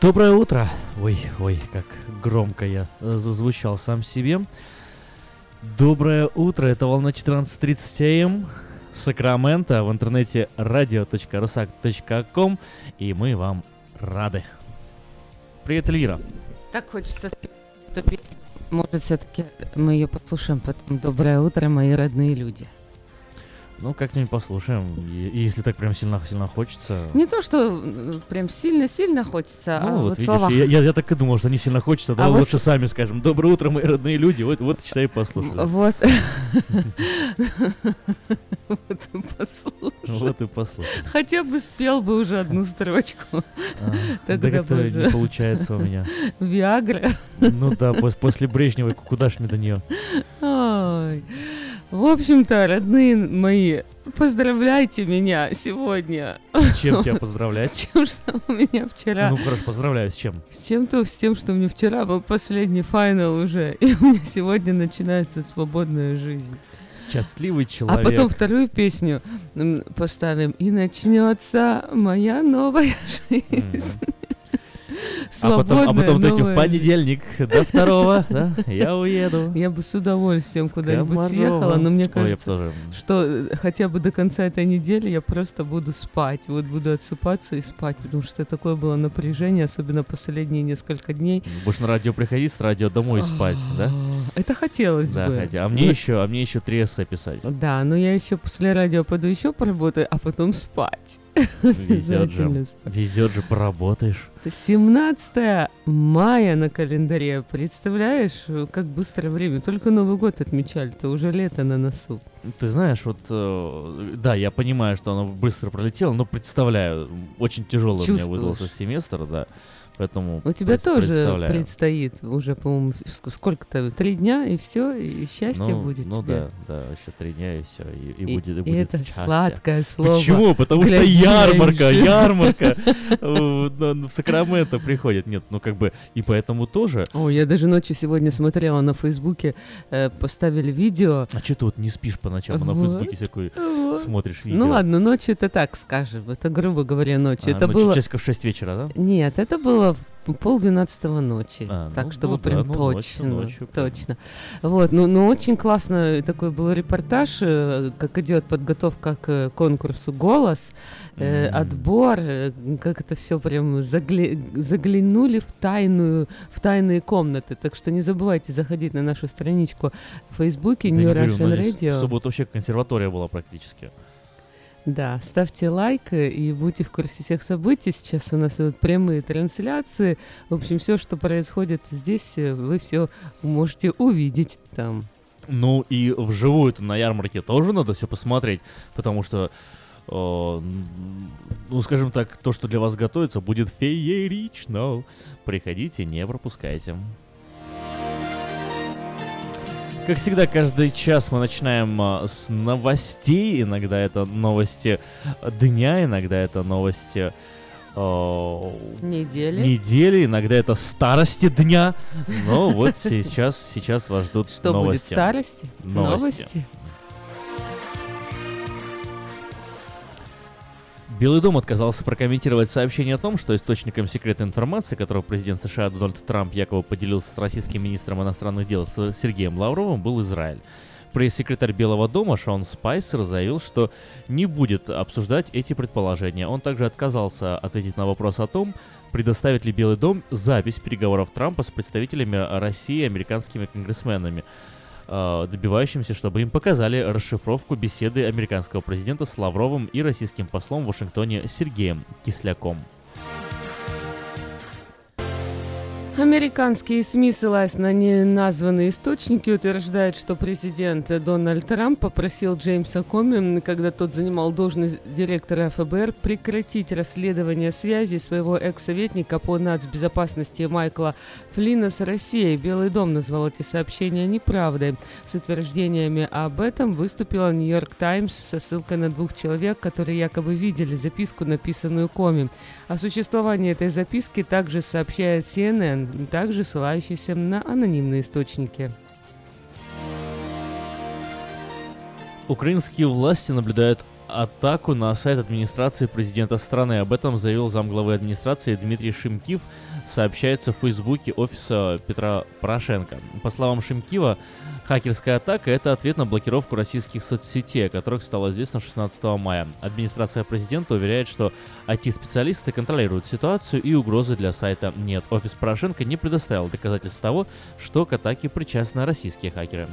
Доброе утро! Ой, ой, как громко я э, зазвучал сам себе. Доброе утро, это волна 14.30 АМ, Сакраменто, в интернете radio.rusak.com, и мы вам рады. Привет, Эльвира. Так хочется спеть эту песню. Может, все-таки мы ее послушаем потом. Доброе утро, мои родные люди. Ну, как-нибудь послушаем, и- если так прям сильно-сильно хочется. Не то, что прям сильно-сильно хочется, Ну, а вот вот видишь, слова. я, я- я так и думал, что не сильно хочется, да А вот лучше сами скажем. Доброе утро, мои родные люди, вот, вот считай, послушали. Вот. Вот и послушай. Вот и послушали. Хотя бы спел бы уже одну строчку. Да Тогда как-то не получается у меня. Виагра. Ну да, пос- после Брежневой куда ж мне до нее? Ой. В общем-то, родные мои, поздравляйте меня сегодня. Чем тебя С поздравлять? тем, что у меня вчера Ну хорошо, поздравляю, с чем? С чем-то, с тем, что у меня вчера был последний финал уже, и у меня сегодня начинается свободная жизнь. Счастливый А человек. потом вторую песню поставим, и начнется моя новая жизнь. Мгм. А Свободная потом, а потом вот эти в новая понедельник до второго, да, я уеду. Я бы с удовольствием куда-нибудь съехала, но мне кажется, что э, хотя бы до конца этой недели я просто буду спать. Вот буду отсыпаться и спать, потому что такое было напряжение, особенно последние несколько дней. Будешь на радио приходить, с радио домой спать, да? это хотелось Да, бы. хотя. А мне Ну, еще, а мне еще три эссе писать. Да, но я еще после радио пойду еще поработаю, а потом спать. Везет же. Спать. Везет же, поработаешь. 17 мая на календаре. Представляешь, как быстро время. Только Новый год отмечали, то уже лето на носу. Ты знаешь, вот, э, да, я понимаю, что оно быстро пролетело, но представляю, очень тяжелый у меня выдался семестр, да, поэтому У тебя пред- тоже предстоит уже, по-моему, ск- сколько-то, три дня, и все, и счастье ну, будет Ну тебе. да, да, еще три дня и все, и, и И, будет, и и будет это счастье. сладкое слово. Почему? Потому что ярмарка, ярмарка в Сакраменто приходит. Нет, ну как бы, и поэтому тоже. О, я даже ночью сегодня смотрела на Фейсбуке, э, поставили видео. А что ты вот не спишь по ночам, на. Фейсбуке всякую смотришь видео? Ну ладно, ночью это так скажем, это грубо говоря ночью. А, это ну, было... часиков в 6 вечера, да? Нет, это было в полдвенадцатого ночи. А, так, ну, чтобы ну да, прям ну, точно. ночью, ночью прям. точно. Вот, ну, ну очень классно такой был репортаж, э, как идет подготовка к конкурсу «Голос», э, М. отбор, э, как это все прям загля- заглянули в тайную, в тайные комнаты. Так что не забывайте заходить на нашу страничку в Фейсбуке Да New говорю, Russian но здесь Radio. В субботу вообще консерватория была практически. Да, ставьте лайк э, и будьте в курсе всех событий. Сейчас у нас идут прямые трансляции. В общем, все, что происходит здесь, э, вы все можете увидеть там. Ну и вживую-то на ярмарке тоже надо все посмотреть, потому что, э, ну скажем так, то, что для вас готовится, будет феерично. Приходите, не пропускайте. Как всегда, каждый час мы начинаем а, с новостей. Иногда это новости дня, иногда это новости э, Недели. недели, иногда это старости дня. Но вот сейчас, сейчас вас ждут Что будет в новости. старости? Новости. Белый дом отказался прокомментировать сообщение о том, что источником секретной информации, которую президент США Дональд Трамп якобы поделился с российским министром иностранных дел Сергеем Лавровым, был Израиль. Пресс-секретарь Белого дома Шон Спайсер заявил, что не будет обсуждать эти предположения. Он также отказался ответить на вопрос о том, предоставит ли Белый дом запись переговоров Трампа с представителями России и американскими конгрессменами, э, добивающимся, чтобы им показали расшифровку беседы американского президента с Лавровым и российским послом в Вашингтоне Сергеем Кисляком. Американские СМИ, ссылаясь на неназванные источники, утверждают, что президент Дональд Трамп попросил Джеймса Коми, когда тот занимал должность директора ФБР, прекратить расследование связи своего экс-советника по нацбезопасности Майкла Флина с Россией. Белый дом назвал эти сообщения неправдой. С утверждениями об этом выступила Нью-Йорк Таймс со ссылкой на двух человек, которые якобы видели записку, написанную Коми. О существовании этой записки также сообщает CNN, также ссылающийся на анонимные источники. Украинские власти наблюдают атаку на сайт администрации президента страны. Об этом заявил замглавы администрации Дмитрий Шимкив, сообщается в Фейсбуке офиса Петра Порошенко. По словам Шимкива, хакерская атака – это ответ на блокировку российских соцсетей, о которых стало известно 16 мая. Администрация президента уверяет, что IT-специалисты контролируют ситуацию и угрозы для сайта нет. Офис Порошенко не предоставил доказательств того, что к атаке причастны российские хакеры.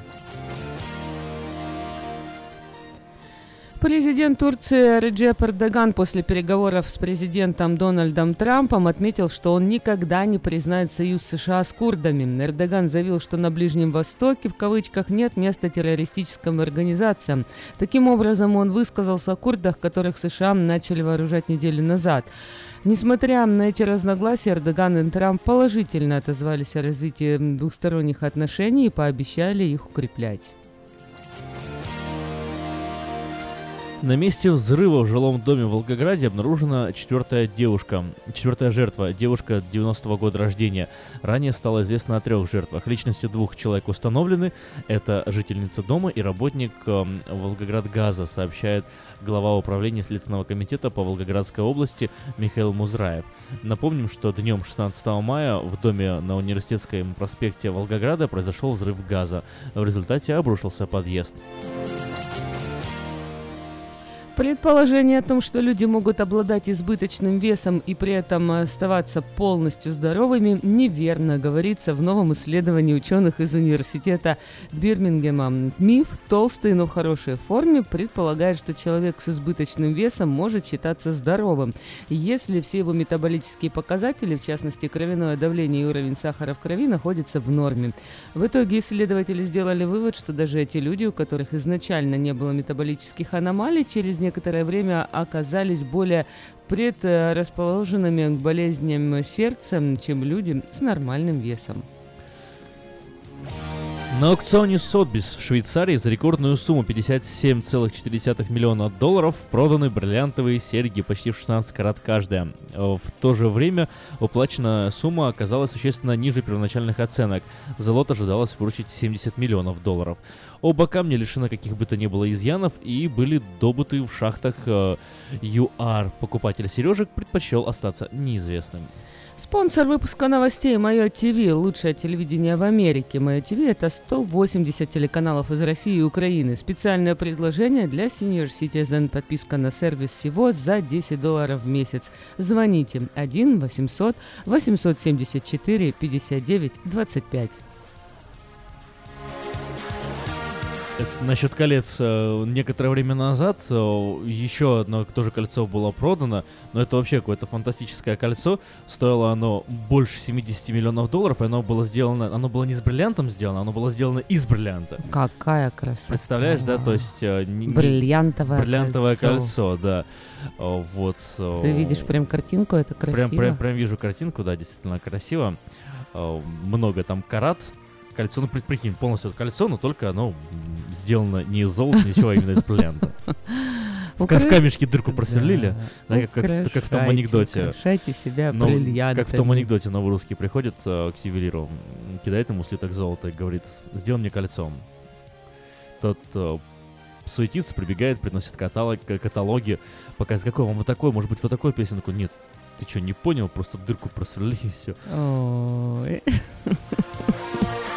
Президент Турции Реджеп Эрдоган после переговоров с президентом Дональдом Трампом отметил, что он никогда не признает союз США с курдами. Эрдоган заявил, что на Ближнем Востоке в кавычках нет места террористическим организациям. Таким образом, он высказался о курдах, которых США начали вооружать неделю назад. Несмотря на эти разногласия, Эрдоган и Трамп положительно отозвались о развитии двухсторонних отношений и пообещали их укреплять. На месте взрыва в жилом доме в Волгограде обнаружена четвертая девушка, четвертая жертва, девушка 90-го года рождения. Ранее стало известно о трех жертвах. Личности двух человек установлены. Это жительница дома и работник эм, Волгоградгаза, сообщает глава управления Следственного комитета по Волгоградской области Михаил Музраев. Напомним, что днем 16 мая в доме на Университетском проспекте Волгограда произошел взрыв газа. В результате обрушился подъезд. Предположение о том, что люди могут обладать избыточным весом и при этом оставаться полностью здоровыми, неверно, говорится в новом исследовании ученых из университета Бирмингема. Миф, толстый, но в хорошей форме, предполагает, что человек с избыточным весом может считаться здоровым, если все его метаболические показатели, в частности кровяное давление и уровень сахара в крови, находятся в норме. В итоге исследователи сделали вывод, что даже эти люди, у которых изначально не было метаболических аномалий, через некоторое время оказались более предрасположенными к болезням сердца, чем люди с нормальным весом. На аукционе Сотбис в Швейцарии за рекордную сумму 57,4 миллиона долларов проданы бриллиантовые серьги почти в 16 карат каждая. В то же время уплаченная сумма оказалась существенно ниже первоначальных оценок. За лот ожидалось выручить 70 миллионов долларов. Оба камня лишены каких бы то ни было изъянов и были добыты в шахтах э, ЮАР. Покупатель сережек предпочел остаться неизвестным. Спонсор выпуска новостей Мое ТВ, лучшее телевидение в Америке. Мое ТВ это 180 телеканалов из России и Украины. Специальное предложение для Senior Citizen. Подписка на сервис всего за 10 долларов в месяц. Звоните 1 800 874 59 25. Насчет колец. Э, некоторое время назад э, еще одно тоже кольцо было продано, но это вообще какое-то фантастическое кольцо. Стоило оно больше 70 миллионов долларов, и оно было сделано, оно было не с бриллиантом сделано, оно было сделано из бриллианта. Какая красота. Представляешь, да, то есть... Э, бриллиантовое, бриллиантовое кольцо. кольцо, да. Вот. Ты видишь прям картинку, это красиво. Прям, прям, прям вижу картинку, да, действительно красиво. Много там карат, кольцо, ну, прикинь, полностью это кольцо, но только оно сделано не из золота, ничего, а именно из бриллианта. В, в камешке дырку просверлили, да, как, как, как в том анекдоте. Украшайте себя но, бриллиантами. Как в том анекдоте новый русский приходит э, к ювелиру, кидает ему слиток золота и говорит, сделай мне кольцо. Тот э, суетится, прибегает, приносит каталог, каталоги, показывает, какой вам вот такой, может быть, вот такой песенку. Нет, ты что, не понял? Просто дырку просверлили и все.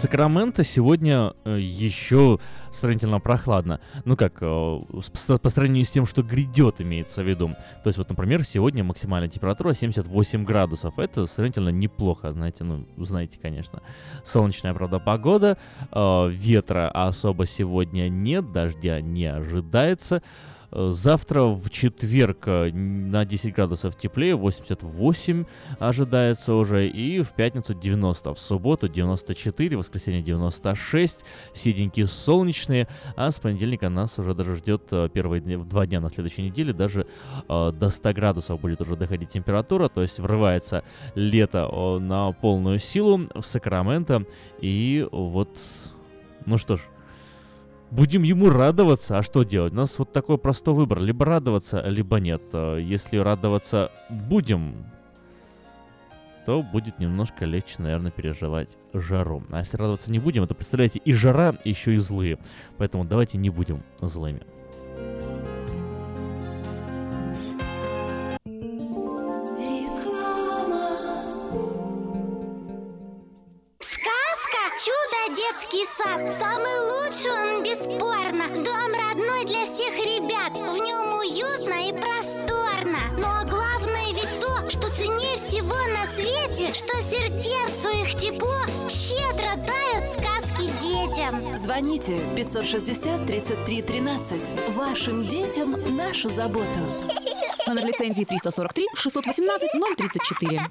Сакраменто сегодня э, еще сравнительно прохладно. Ну как, э, по сравнению с тем, что грядет, имеется в виду. То есть вот, например, сегодня максимальная температура 78 градусов. Это сравнительно неплохо, знаете, ну, знаете, конечно. Солнечная, правда, погода, э, ветра особо сегодня нет, дождя не ожидается. Завтра в четверг э, на 10 градусов теплее, 88 ожидается уже, и в пятницу 90, в субботу 94, в воскресенье 96, все деньки солнечные, а с понедельника нас уже даже ждет э, первые два дня на следующей неделе, даже э, до 100 градусов будет уже доходить температура, то есть врывается лето на полную силу в Сакраменто, и вот, ну что ж, будем ему радоваться. А что делать? У нас вот такой простой выбор. Либо радоваться, либо нет. А если радоваться будем, то будет немножко легче, наверное, переживать жару. А если радоваться не будем, то, представляете, и жара, еще и злые. Поэтому давайте не будем злыми. Детский сад. Самый лучший он бесспорно. Дом родной для всех ребят. В нем уютно и просторно. Но главное ведь то, что ценнее всего на свете Что сердцу их тепло щедро дарят сказки детям. Звоните 560 33 13 Вашим детям нашу заботу. Номер лицензии 343 618 034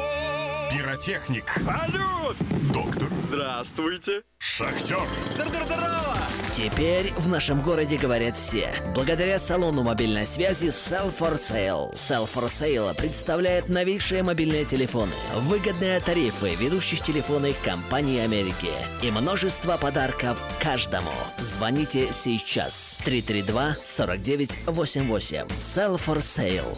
Пиротехник. Салют! Доктор. Здравствуйте. Шахтер. Здорово! Теперь в нашем городе говорят все. Благодаря салону мобильной связи Sell for Sale. Sell for Sale представляет новейшие мобильные телефоны, выгодные тарифы ведущих телефонных компаний Америки и множество подарков каждому. Звоните сейчас. 332-4988. Sell for Sale.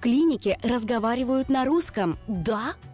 В клинике разговаривают на русском. Да?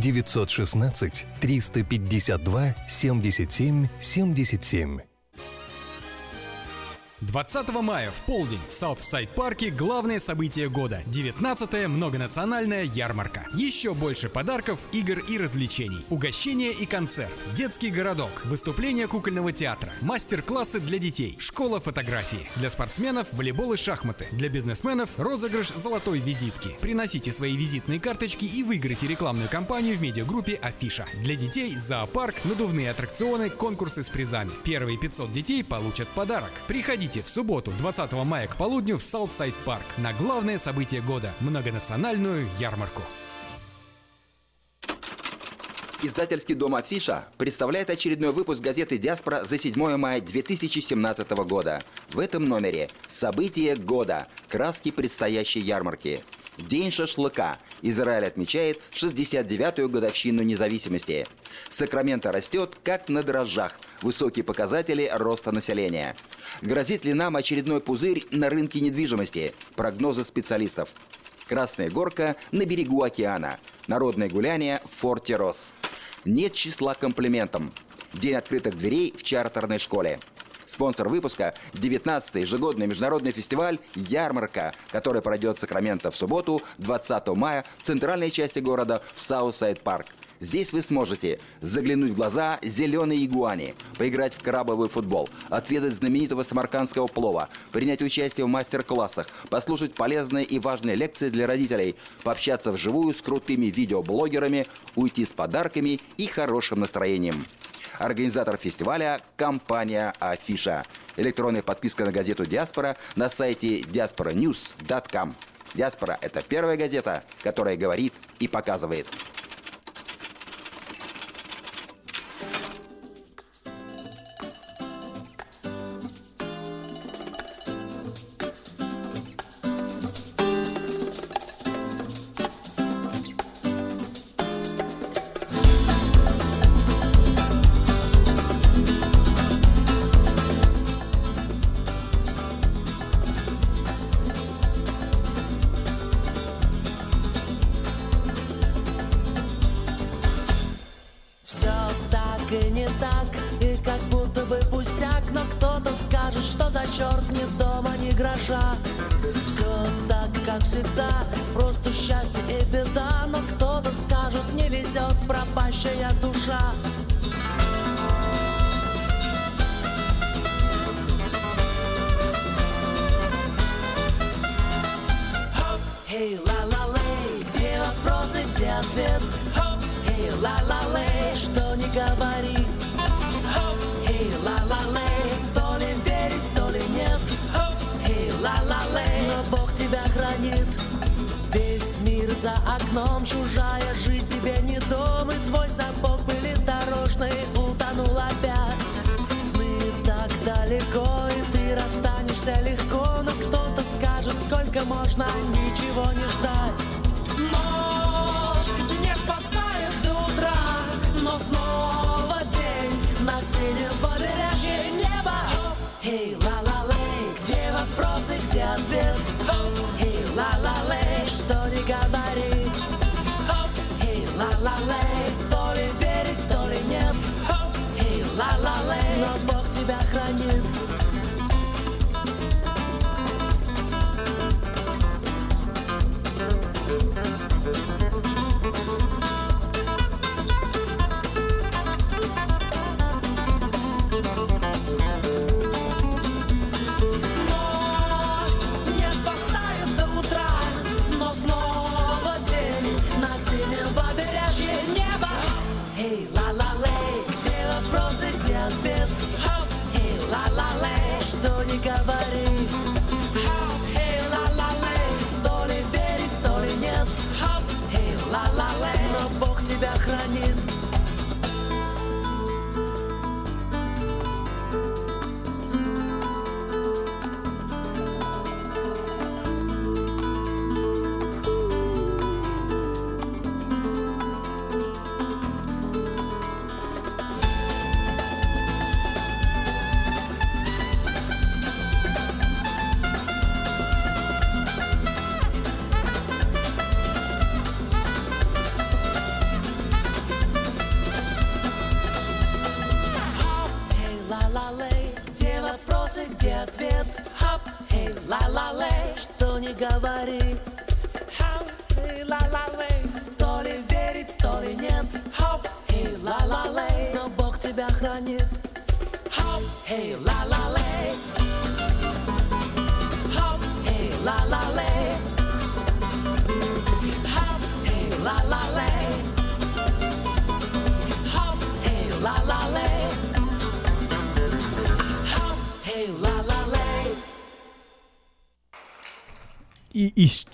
916 352 77 77. 20 мая в полдень в Саутсайд-парке главное событие года – 19-я многонациональная ярмарка. Еще больше подарков, игр и развлечений. Угощение и концерт, детский городок, выступление кукольного театра, мастер-классы для детей, школа фотографии. Для спортсменов – волейбол и шахматы. Для бизнесменов – розыгрыш золотой визитки. Приносите свои визитные карточки и выиграйте рекламную кампанию в медиагруппе Афиша. Для детей – зоопарк, надувные аттракционы, конкурсы с призами. Первые 500 детей получат подарок. Приходите в субботу, 20 мая к полудню в Саутсайд Парк на главное событие года – многонациональную ярмарку. Издательский дом «Афиша» представляет очередной выпуск газеты «Диаспора» за 7 мая 2017 года. В этом номере «События года. Краски предстоящей ярмарки». День шашлыка. Израиль отмечает 69-ю годовщину независимости. Сакраменто растет, как на дрожжах. Высокие показатели роста населения. Грозит ли нам очередной пузырь на рынке недвижимости? Прогнозы специалистов. Красная горка на берегу океана. Народное гуляние в форте Росс. Нет числа комплиментам. День открытых дверей в чартерной школе. Спонсор выпуска – 19-й ежегодный международный фестиваль «Ярмарка», который пройдет в Сакраменто в субботу, 20 мая, в центральной части города в Саутсайд Парк. Здесь вы сможете заглянуть в глаза зеленой игуане, поиграть в крабовый футбол, отведать знаменитого самаркандского плова, принять участие в мастер-классах, послушать полезные и важные лекции для родителей, пообщаться вживую с крутыми видеоблогерами, уйти с подарками и хорошим настроением. Организатор фестиваля – компания «Афиша». Электронная подписка на газету «Диаспора» на сайте diasporanews.com. «Диаспора» – это первая газета, которая говорит и показывает.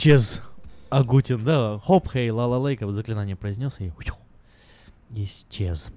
Исчез Агутин, да, хоп, хей, ла ла как бы заклинание произнес и исчез.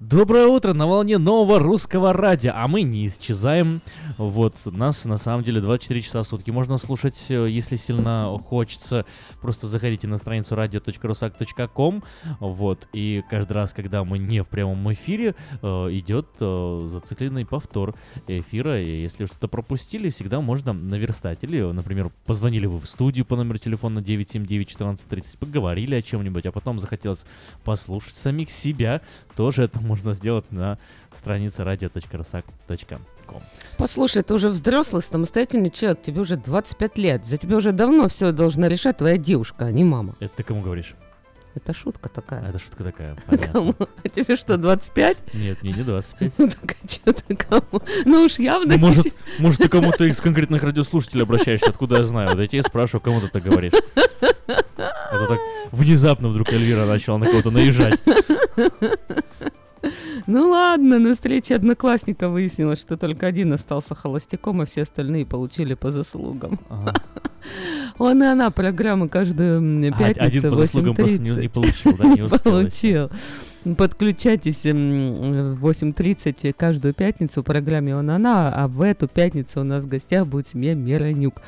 Доброе утро на волне нового русского радио, а мы не исчезаем. Вот, нас на самом деле 24 часа в сутки можно слушать, э, если сильно хочется. Просто заходите на страницу radio.rusak.com, вот, и каждый раз, когда мы не в прямом эфире, э, идет э, зацикленный повтор эфира. И если что-то пропустили, всегда можно наверстать. Или, например, позвонили вы в студию по номеру телефона 979-1430, поговорили о чем-нибудь, а потом захотелось послушать самих себя, тоже это можно сделать на странице radio.rusak.com. Послушай, ты уже взрослый, самостоятельный человек, тебе уже 25 лет. За тебя уже давно все должна решать твоя девушка, а не мама. Это ты кому говоришь? Это шутка такая. Это шутка такая, понятно. Кому? А тебе что, 25? Нет, мне не 25. Ну так а что ты кому? Ну уж явно... Ну, может, может, ты кому-то из конкретных радиослушателей обращаешься, откуда я знаю. Вот я тебе спрашиваю, кому ты так говоришь. А то так внезапно вдруг Эльвира начала на кого-то наезжать. Ну ладно, на встрече одноклассника выяснилось, что только один остался холостяком, а все остальные получили по заслугам. Он и она программа каждую м, А, пятницу один по заслугам просто не- 8:30. не получил, да, не успел Получил. Подключайтесь в 8.30 каждую пятницу в программе «Он, она», а в эту пятницу у нас в гостях будет семья Миронюк.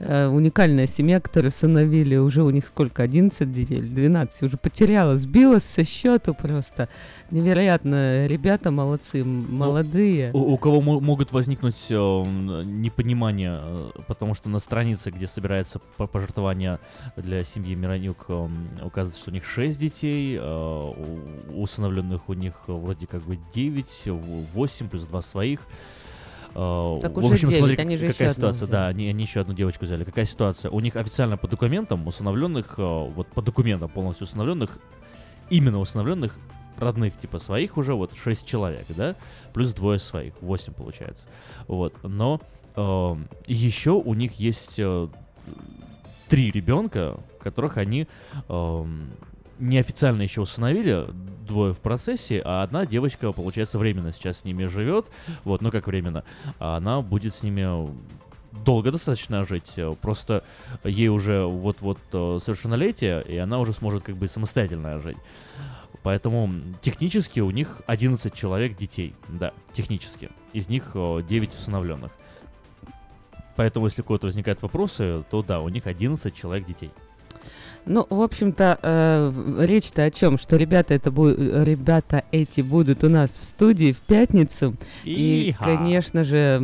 Э, уникальная семья, которую сыновили уже у них сколько, 11 детей или 12, уже потеряла, сбилась со счету просто. Невероятно, ребята молодцы, м, молодые. У, у кого мо- могут возникнуть э, м, непонимания, э, потому что на странице, где собирается по- пожертвование для семьи Миронюк, э, указывается, что у них 6 детей, э, у усыновленных у них э, вроде как бы 9, 8 плюс 2 своих. Э, Так в уже общем, 9, смотри, они же какая еще ситуация. Да, они, они еще одну девочку взяли. Какая ситуация? У них официально по документам усыновленных, э, вот по документам полностью усыновленных, именно усыновленных родных, типа своих уже вот 6 человек, да, плюс двое своих, 8 получается. Вот, но э, еще у них есть э, три ребенка, которых они эм, неофициально еще усыновили, двое в процессе, а одна девочка, получается, временно сейчас с ними живет, вот, ну как временно, а она будет с ними долго достаточно жить, э, просто ей уже вот-вот э, совершеннолетие, и она уже сможет как бы самостоятельно жить. Поэтому технически у них 11 человек детей, да, технически. Из них э, 9 усыновленных. Поэтому, если у кого-то возникают вопросы, то да, у них 11 человек детей. Ну, в общем-то, э, речь-то о чем? Что ребята, это бу- ребята эти будут у нас в студии в пятницу. И, Иха. конечно же,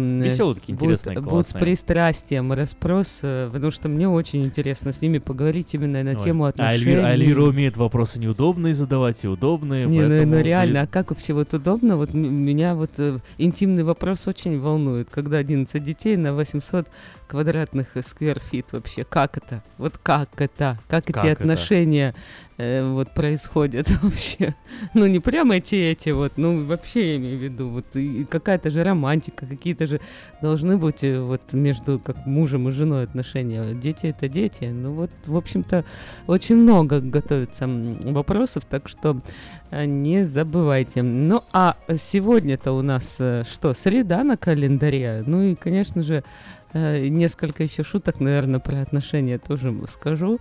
такие, будут, будут с пристрастием расспрос, э, потому что мне очень интересно с ними поговорить именно на Ой. тему А отношений. А Эльвира умеет вопросы неудобные задавать и удобные. Не, ну, поэтому ну реально, а как вообще вот удобно? Вот меня вот э, интимный вопрос очень волнует, когда 11 детей на 800 квадратных э, скверфит вообще. Как это? Вот как это? Как, Как эти это? отношения э, вот происходят вообще? Ну не прямо эти эти вот, ну вообще я имею в виду, вот какая-то же романтика, какие-то же должны быть э, вот между как мужем и женой отношения. Дети это дети. Ну вот, в общем-то, очень много готовится вопросов, так что э, не забывайте. Ну, а сегодня-то у нас э, что, среда на календаре? Ну и, конечно же, несколько еще шуток, наверное, про отношения тоже скажу.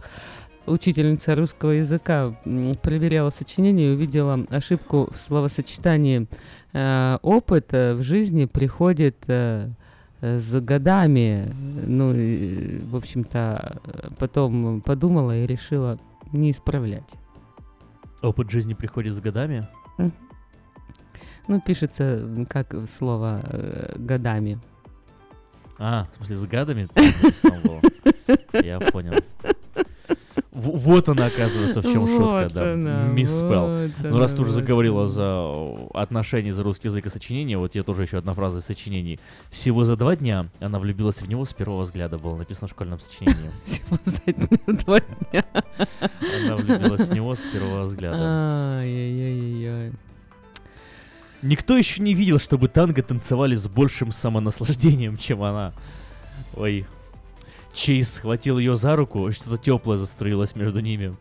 Учительница русского языка проверяла сочинение и увидела ошибку в словосочетании. Э, Опыт э, в жизни приходит э, э, с годами. Ну, и, в общем-то, э, потом подумала и решила не исправлять. Опыт жизни приходит с годами. Ну, пишется как слово э, годами. А, в смысле, с гадами? Я понял. Вот она, оказывается, в чем шутка, да. Мисспел. вот Ну, раз ты уже заговорила за отношения, за русский язык и сочинение, вот я тоже еще одна фраза из сочинений. Всего за два дня она влюбилась в него с первого взгляда, было написано в школьном сочинении. Всего за два дня. Она влюбилась в него с первого взгляда. Ай-яй-яй-яй. Никто еще не видел, чтобы танго танцевали с большим самонаслаждением, чем она. Ой. Чейз схватил ее за руку, и что-то теплое застроилось между ними.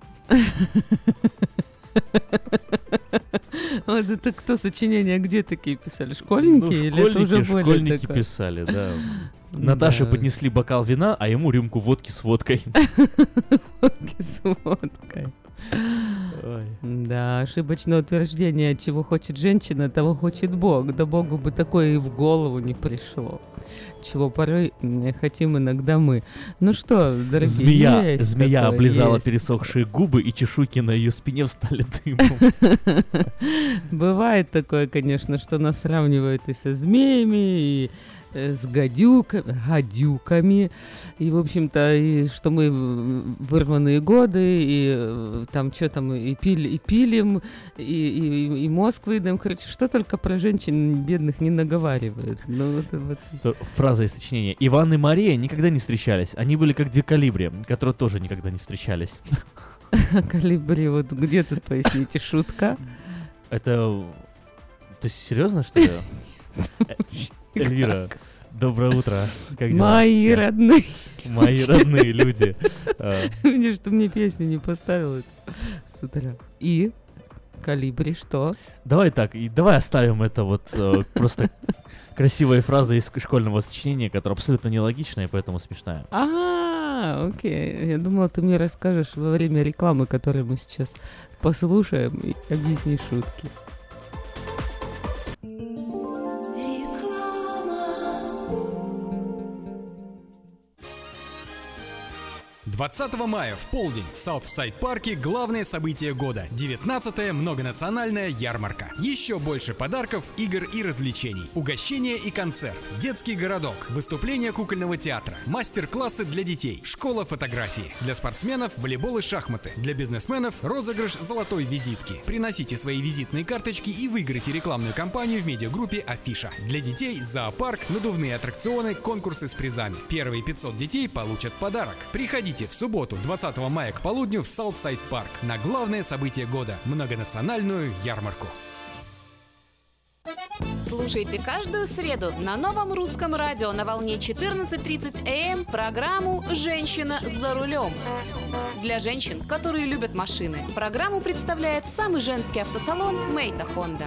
Вот это кто сочинения где такие писали? Школьники Ну, или это уже более школьники такое? писали, да. Наташе Да. поднесли бокал вина, а ему рюмку водки с водкой. Водки с водкой. Ой. Да, ошибочное утверждение, чего хочет женщина, того хочет Бог. Да Богу бы такое и в голову не пришло. Чего порой хотим иногда мы. Ну что, дорогие, Змея, змея такое, облизала есть. пересохшие губы, и чешуйки на ее спине встали дымом. Бывает такое, конечно, что нас сравнивают и со змеями, и с гадюками, гадюками, и, в общем-то, и что мы вырванные годы, и э, там что там, и, пили, и пилим, и, и, и мозг выдаем, короче, что только про женщин бедных не наговаривают. Ну, вот, вот. То Фраза из сочинения. Иван и Мария никогда не встречались. Они были как две калибри, которые тоже никогда не встречались. Калибри, вот где тут, поясните, шутка? Это... Ты серьезно, что ли? Эльвира, доброе утро. Как дела? Мои родные. Мои родные люди. Видишь, что мне песню не поставил с утра. И? Калибри, что? Давай так, и давай оставим это вот э, просто красивая фраза из школьного сочинения, которая абсолютно нелогичная и поэтому смешная. А, окей. Я думала, ты мне расскажешь во время рекламы, которую мы сейчас послушаем, и объяснишь шутки. 20 мая в полдень в Саутсайд парке главное событие года – 19-я многонациональная ярмарка. Еще больше подарков, игр и развлечений. Угощение и концерт, детский городок, выступление кукольного театра, мастер-классы для детей, школа фотографии. Для спортсменов – волейбол и шахматы. Для бизнесменов – розыгрыш золотой визитки. Приносите свои визитные карточки и выиграйте рекламную кампанию в медиагруппе Афиша. Для детей – зоопарк, надувные аттракционы, конкурсы с призами. Первые 500 детей получат подарок. Приходите в субботу, 20 мая к полудню в Саутсайд Парк на главное событие года – многонациональную ярмарку. Слушайте каждую среду на новом русском радио на волне 14.30 АМ эм программу «Женщина за рулем». Для женщин, которые любят машины, программу представляет самый женский автосалон «Мейта Хонда».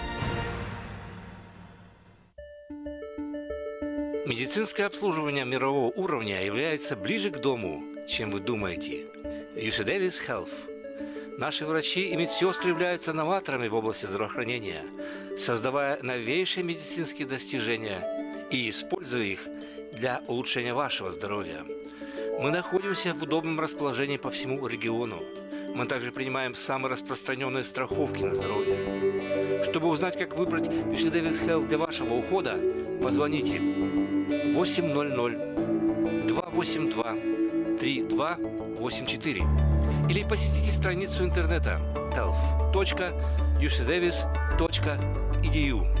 Медицинское обслуживание мирового уровня является ближе к дому, чем вы думаете. UC Davis Health. Наши врачи и медсестры являются новаторами в области здравоохранения, создавая новейшие медицинские достижения и используя их для улучшения вашего здоровья. Мы находимся в удобном расположении по всему региону. Мы также принимаем самые распространенные страховки на здоровье. Чтобы узнать, как выбрать UC Davis Health для вашего ухода, позвоните 800 282 3284 или посетите страницу интернета health.ucdavis.edu.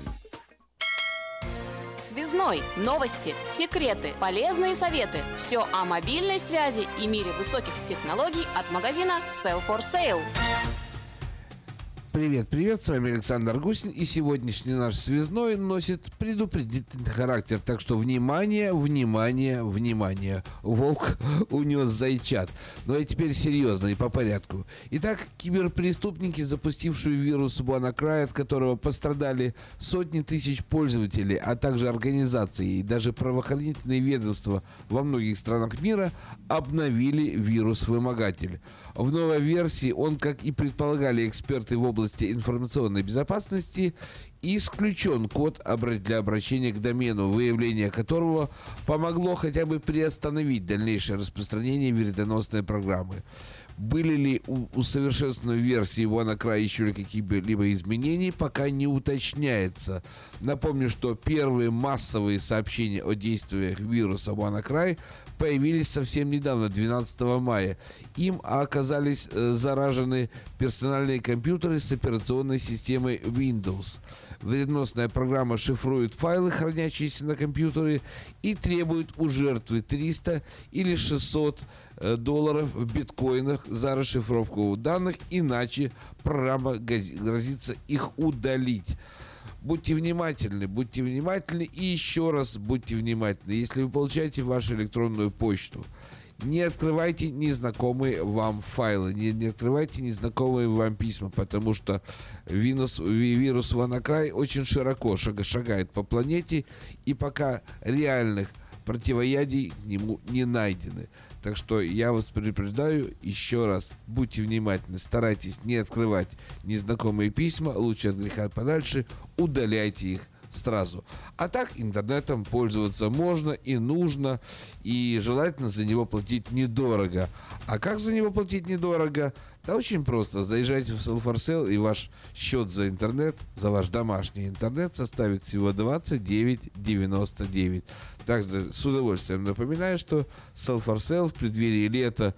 Связной. Новости, секреты, полезные советы. Все о мобильной связи и мире высоких технологий от магазина Sell for Sale. Привет, привет, с вами Александр Гусин, и сегодняшний наш связной носит предупредительный характер, так что внимание, внимание, внимание, волк унес зайчат. Ну и теперь серьезно и по порядку. Итак, киберпреступники, запустившие вирус WannaCry, от которого пострадали сотни тысяч пользователей, а также организации и даже правоохранительные ведомства во многих странах мира, обновили вирус-вымогатель. В новой версии он, как и предполагали эксперты в области информационной безопасности, исключен код для обращения к домену, выявление которого помогло хотя бы приостановить дальнейшее распространение вредоносной программы. Были ли у усовершенствованной версии WannaCry еще какие-либо изменения, пока не уточняется. Напомню, что первые массовые сообщения о действиях вируса WannaCry появились совсем недавно, 12 мая. Им оказались э, заражены персональные компьютеры с операционной системой Windows. Вредоносная программа шифрует файлы, хранящиеся на компьютере, и требует у жертвы 300 или 600 э, долларов в биткоинах за расшифровку данных, иначе программа грозится их удалить. Будьте внимательны, будьте внимательны и еще раз будьте внимательны, если вы получаете вашу электронную почту. Не открывайте незнакомые вам файлы, не, не открывайте незнакомые вам письма, потому что вирус, вирус WannaCry очень широко шаг, шагает по планете, и пока реальных противоядий к нему не найдены. Так что я вас предупреждаю еще раз, будьте внимательны, старайтесь не открывать незнакомые письма, лучше от греха подальше, удаляйте их сразу. А так интернетом пользоваться можно и нужно, и желательно за него платить недорого. А как за него платить недорого? Да очень просто. Заезжайте в Self4Sale и ваш счет за интернет, за ваш домашний интернет составит всего 29,99. Также с удовольствием напоминаю, что Self4Sale в преддверии лета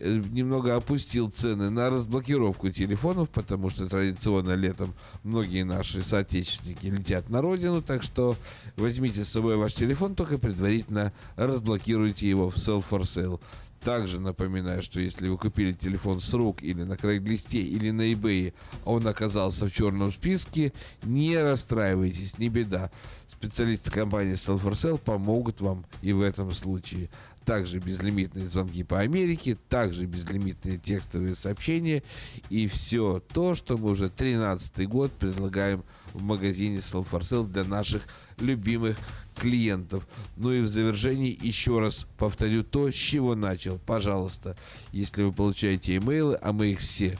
немного опустил цены на разблокировку телефонов, потому что традиционно летом многие наши соотечественники летят на родину, так что возьмите с собой ваш телефон, только предварительно разблокируйте его в Self4Sale. Также напоминаю, что если вы купили телефон с рук или на Крайглисте или на eBay, а он оказался в черном списке, не расстраивайтесь, не беда. Специалисты компании Sell4Sell помогут вам и в этом случае. Также безлимитные звонки по Америке, также безлимитные текстовые сообщения и все то, что мы уже 13 год предлагаем в магазине Sell4Sell для наших любимых клиентов. Ну и в завершении еще раз повторю то, с чего начал. Пожалуйста, если вы получаете имейлы, а мы их все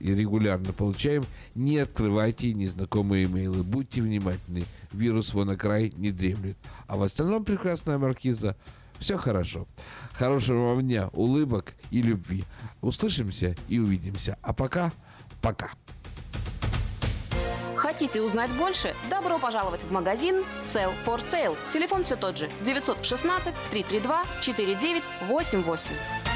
и регулярно получаем, не открывайте незнакомые имейлы. Будьте внимательны. Вирус край не дремлет. А в остальном, прекрасная маркиза, все хорошо. Хорошего вам дня, улыбок и любви. Услышимся и увидимся. А пока, пока. Хотите узнать больше? Добро пожаловать в магазин Sell for Sale. Телефон все тот же 916 332 4988.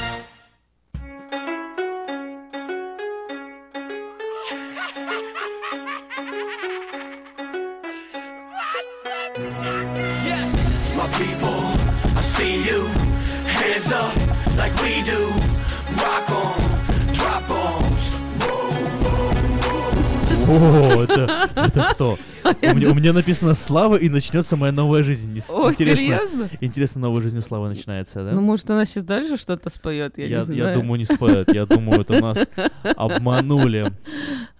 Меня, у меня написано Слава и начнется моя новая жизнь. Не- О, интересно, серьезно? Интересно, новая жизнь у Славы начинается, да? Ну, может, она сейчас дальше что-то споет, я, я, не знаю. я думаю, не споет. Я думаю, это нас обманули.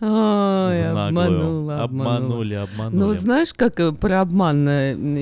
Ой, обманула, обманула. Обманули, обманули. Ну, знаешь, как э, про обман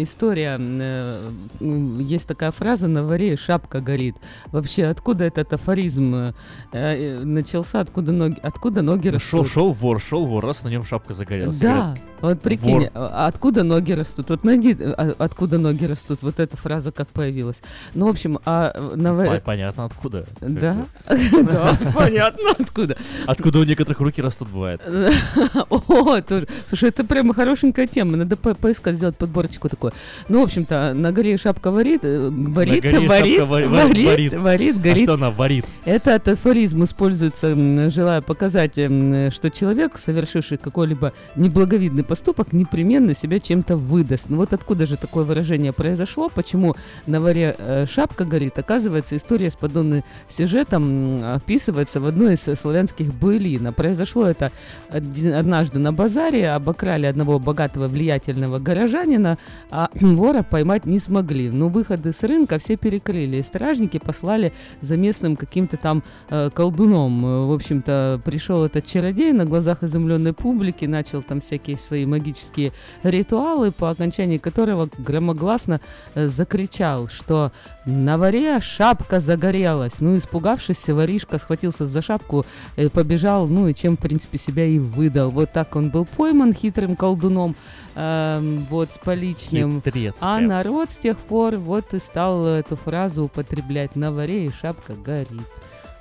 история, э, есть такая фраза «на варе шапка горит». Вообще, откуда этот афоризм э, начался, откуда ноги, откуда ноги Шел, растут? шел вор, шел вор, раз на нем шапка загорелась. Да, Говорят, вот прикинь, вор. а откуда ноги растут? Вот найди, а, откуда ноги растут, вот эта фраза как появилась. Ну, в общем, а на варе... Понятно, откуда. Да? Да, понятно, откуда. Откуда у некоторых руки растут, бывает. О, тоже. Слушай, это прямо хорошенькая тема. Надо по- поискать, сделать подборочку такую. Ну, в общем-то, на горе шапка варит, э, варит, варит, варит, варит. варит, А горит. что она варит? Этот афоризм используется, желая показать, что человек, совершивший какой-либо неблаговидный поступок, непременно себя чем-то выдаст. Ну вот откуда же такое выражение произошло, почему на варе э, шапка горит, оказывается, история с подобным сюжетом описывается в одной из славянских былин. А произошло это однажды на базаре обокрали одного богатого влиятельного горожанина, а вора поймать не смогли. Но выходы с рынка все перекрыли, и стражники послали за местным каким-то там э, колдуном. Э, В общем-то, пришел этот чародей на глазах изумленной публики, начал там всякие свои магические ритуалы, по окончании которого громогласно э, закричал, что на варе шапка загорелась. Ну, испугавшись, воришка схватился за шапку, э, побежал, ну и чем, в принципе, себя и выдал. Вот так он был пойман хитрым колдуном, эм, вот, с поличным. Хитрец А прям. народ с тех пор вот и стал эту фразу употреблять на варе и шапка горит.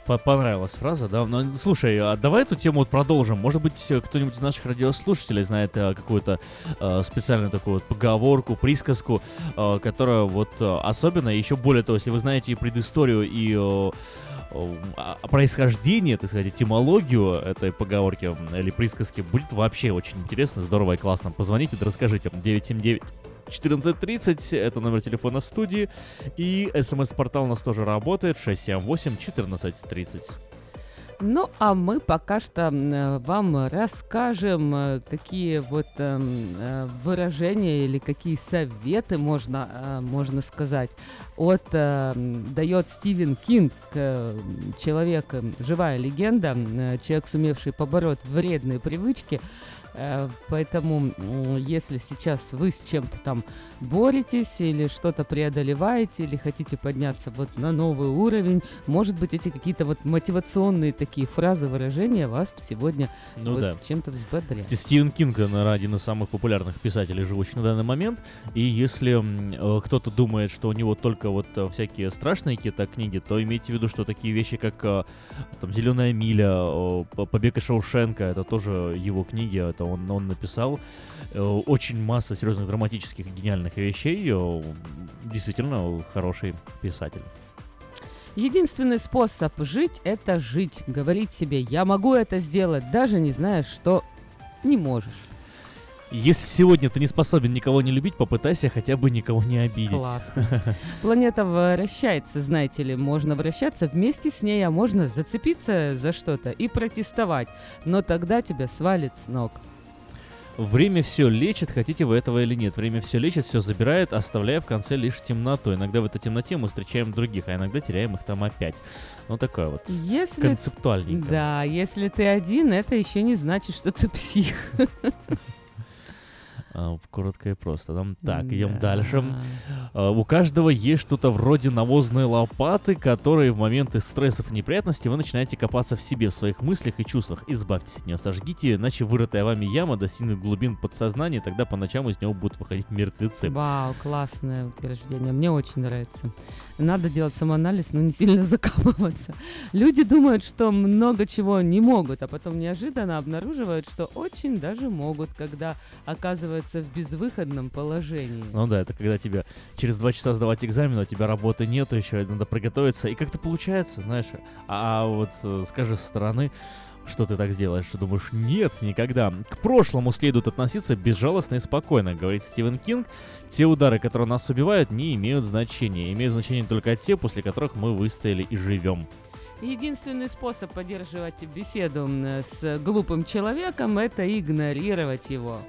По- Понравилась фраза, да. Но, слушай, а давай эту тему вот продолжим. Может быть, э, кто-нибудь из наших радиослушателей знает э, какую-то э, специальную такую вот поговорку, присказку, э, которая вот э, особенно, еще более того, если вы знаете и предысторию, и э, э, происхождение, так сказать, этимологию этой поговорки или присказки, будет вообще очень интересно, здорово и классно. Позвоните, расскажите. 979 14.30, это номер телефона студии, и смс-портал у нас тоже работает, 678-14.30. Ну, а мы пока что вам расскажем, э, какие вот эм, э, выражения или какие советы можно, э, можно сказать, от дает Стивен Кинг, человек, живая легенда, человек, сумевший побороть вредные привычки. Э, Поэтому, если сейчас вы с чем-то там боретесь или что-то преодолеваете, или хотите подняться вот на новый уровень, может быть, эти какие-то вот мотивационные такие фразы, выражения вас сегодня Ну вот да. чем-то взбодрят. Стивен Кинг, наверное, один из самых популярных писателей, живущих на данный момент. И если э, кто-то думает, что у него только вот э, всякие страшные какие-то книги, то имейте в виду, что такие вещи, как э, там «Зеленая миля», э, «П- «Побег из Шоушенка», это тоже его книги, это он, он написал. Э, Очень масса серьезных драматических гениальных вещей. э, Действительно хороший писатель. Единственный способ жить – это жить. Говорить себе «я могу это сделать», даже не зная, что не можешь. Если сегодня ты не способен никого не любить, попытайся хотя бы никого не обидеть. Классно. Планета вращается, знаете ли, можно вращаться вместе с ней, а можно зацепиться за что-то и протестовать, но тогда тебя свалит с ног. Время все лечит, хотите вы этого или нет. Время все лечит, все забирает, оставляя в конце лишь темноту. Иногда в этой темноте мы встречаем других, а иногда теряем их там опять. Ну, такое вот. Если... Концептуальненько. Да, если ты один, это еще не значит, что ты псих. А, коротко и просто. да? Так, идем Да. дальше. А, У каждого есть что-то вроде навозной лопаты, которые в моменты стрессов и неприятностей вы начинаете копаться в себе, в своих мыслях и чувствах. Избавьтесь от нее, сожгите ее, иначе вырытая вами яма достигнет глубин подсознания, тогда по ночам из него будут выходить мертвецы. Вау, классное утверждение. Мне очень нравится. Надо делать самоанализ, но не сильно закапываться. Люди думают, что много чего не могут, а потом неожиданно обнаруживают, что очень даже могут, когда оказываются в безвыходном положении. Ну да, это когда тебе через два часа сдавать экзамен, а у тебя работы нету еще, надо приготовиться. И как-то получается, знаешь. А вот э, скажи со стороны, что ты так сделаешь, что думаешь, нет, никогда. К прошлому следует относиться безжалостно и спокойно, говорит Стивен Кинг. Те удары, которые нас убивают, не имеют значения. Имеют значение только те, после которых мы выстояли и живем. Единственный способ поддерживать беседу с глупым человеком – это игнорировать его.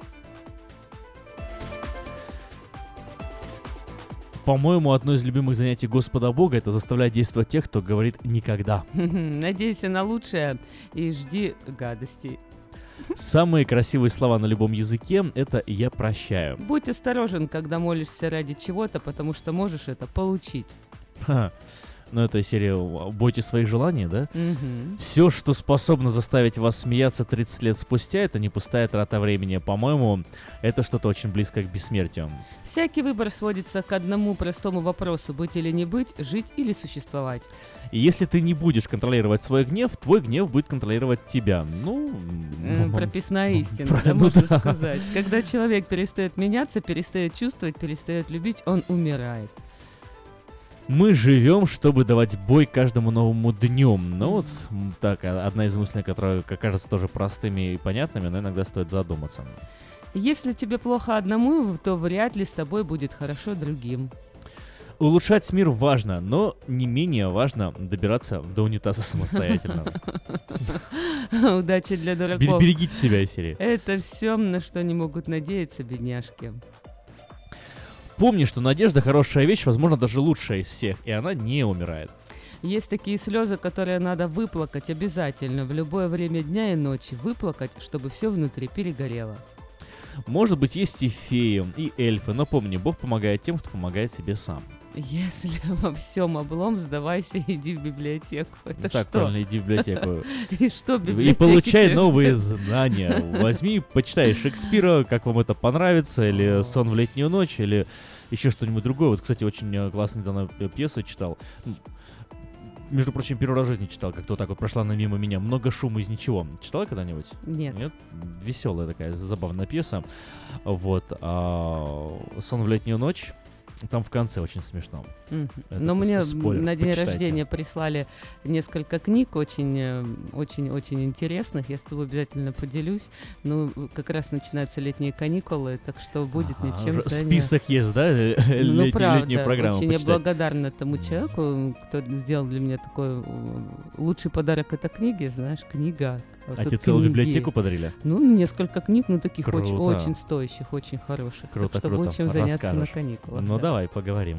По-моему, одно из любимых занятий Господа Бога это заставлять действовать тех, кто говорит никогда. Надейся на лучшее и жди гадостей. Самые красивые слова на любом языке это я прощаю. Будь осторожен, когда молишься ради чего-то, потому что можешь это получить. Ха. Ну, это серия «Бойтесь своих желаний», да? Мгм. Все, что способно заставить вас смеяться 30 лет спустя, это не пустая трата времени. По-моему, это что-то очень близкое к бессмертию. Всякий выбор сводится к одному простому вопросу – быть или не быть, жить или существовать. И если ты не будешь контролировать свой гнев, твой гнев будет контролировать тебя. Ну... Прописная истина, Про- да, ну можно да. сказать. Когда человек перестает меняться, перестает чувствовать, перестает любить, он умирает. Мы живем, чтобы давать бой каждому новому дню. Ну вот так, а- одна из мыслей, которая как кажется тоже простыми и понятными, но иногда стоит задуматься. Если тебе плохо одному, то вряд ли с тобой будет хорошо другим. Улучшать мир важно, но не менее важно добираться до унитаза самостоятельно. Удачи для дураков. Берегите себя серии. Это все, на что не могут надеяться, бедняжки. Помни, что надежда хорошая вещь, возможно, даже лучшая из всех, и она не умирает. Есть такие слезы, которые надо выплакать обязательно в любое время дня и ночи. Выплакать, чтобы все внутри перегорело. Может быть, есть и феи, и эльфы, но помни, Бог помогает тем, кто помогает себе сам. Если во всем облом, сдавайся и иди в библиотеку. Это Ну так, что? правильно, иди в библиотеку. И что в И получай новые знания. Возьми, почитай Шекспира, как вам это понравится, или «Сон в летнюю ночь», или еще что-нибудь другое. Вот, кстати, очень классную недавно пьесу читал. Между прочим, первый раз в жизни читал, как-то вот так вот прошла она мимо меня. «Много шума из ничего». Читала когда-нибудь? Нет. Нет? Веселая такая, забавная пьеса. Вот. а «Сон в летнюю ночь» Там в конце очень смешно. Это Но мне спойлер, на день почитайте. рождения прислали несколько книг очень, э, интересных. Я с тобой обязательно поделюсь. Ну, как раз начинаются летние каникулы, так что будет мне чем Уже заняться. Список есть, да? э, Ну, летней- правда, летней программы очень я благодарна тому человеку, кто сделал для меня такой э, лучший подарок это книги, знаешь, книга. А тебе целую библиотеку подарили? Ну, несколько книг, ну, таких очень, Круто. очень стоящих, очень хороших. Круто, так что круто. будет чем заняться на Расскажешь. каникулах. Ну да. давай, поговорим.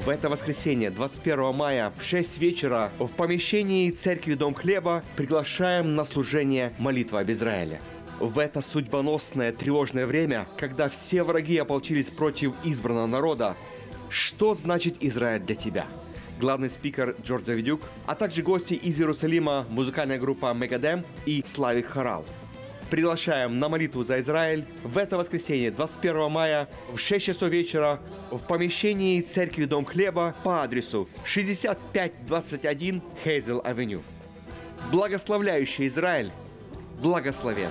В это воскресенье, 21 мая, в 6 вечера, в помещении Церкви Дом Хлеба приглашаем на служение «Молитва об Израиле». В это судьбоносное тревожное время, когда все враги ополчились против избранного народа, что значит Израиль для тебя? Главный спикер Джордж Давидюк, а также гости из Иерусалима, музыкальная группа Мегадем и Славик Хорал. Приглашаем на молитву за Израиль в это воскресенье, 21 мая, в 6 часов вечера в помещении Церкви Дом Хлеба по адресу 6521 Хейзел Авеню. Благословляющий Израиль, благословен.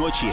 Строки,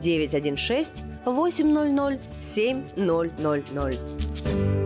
916 800 7000.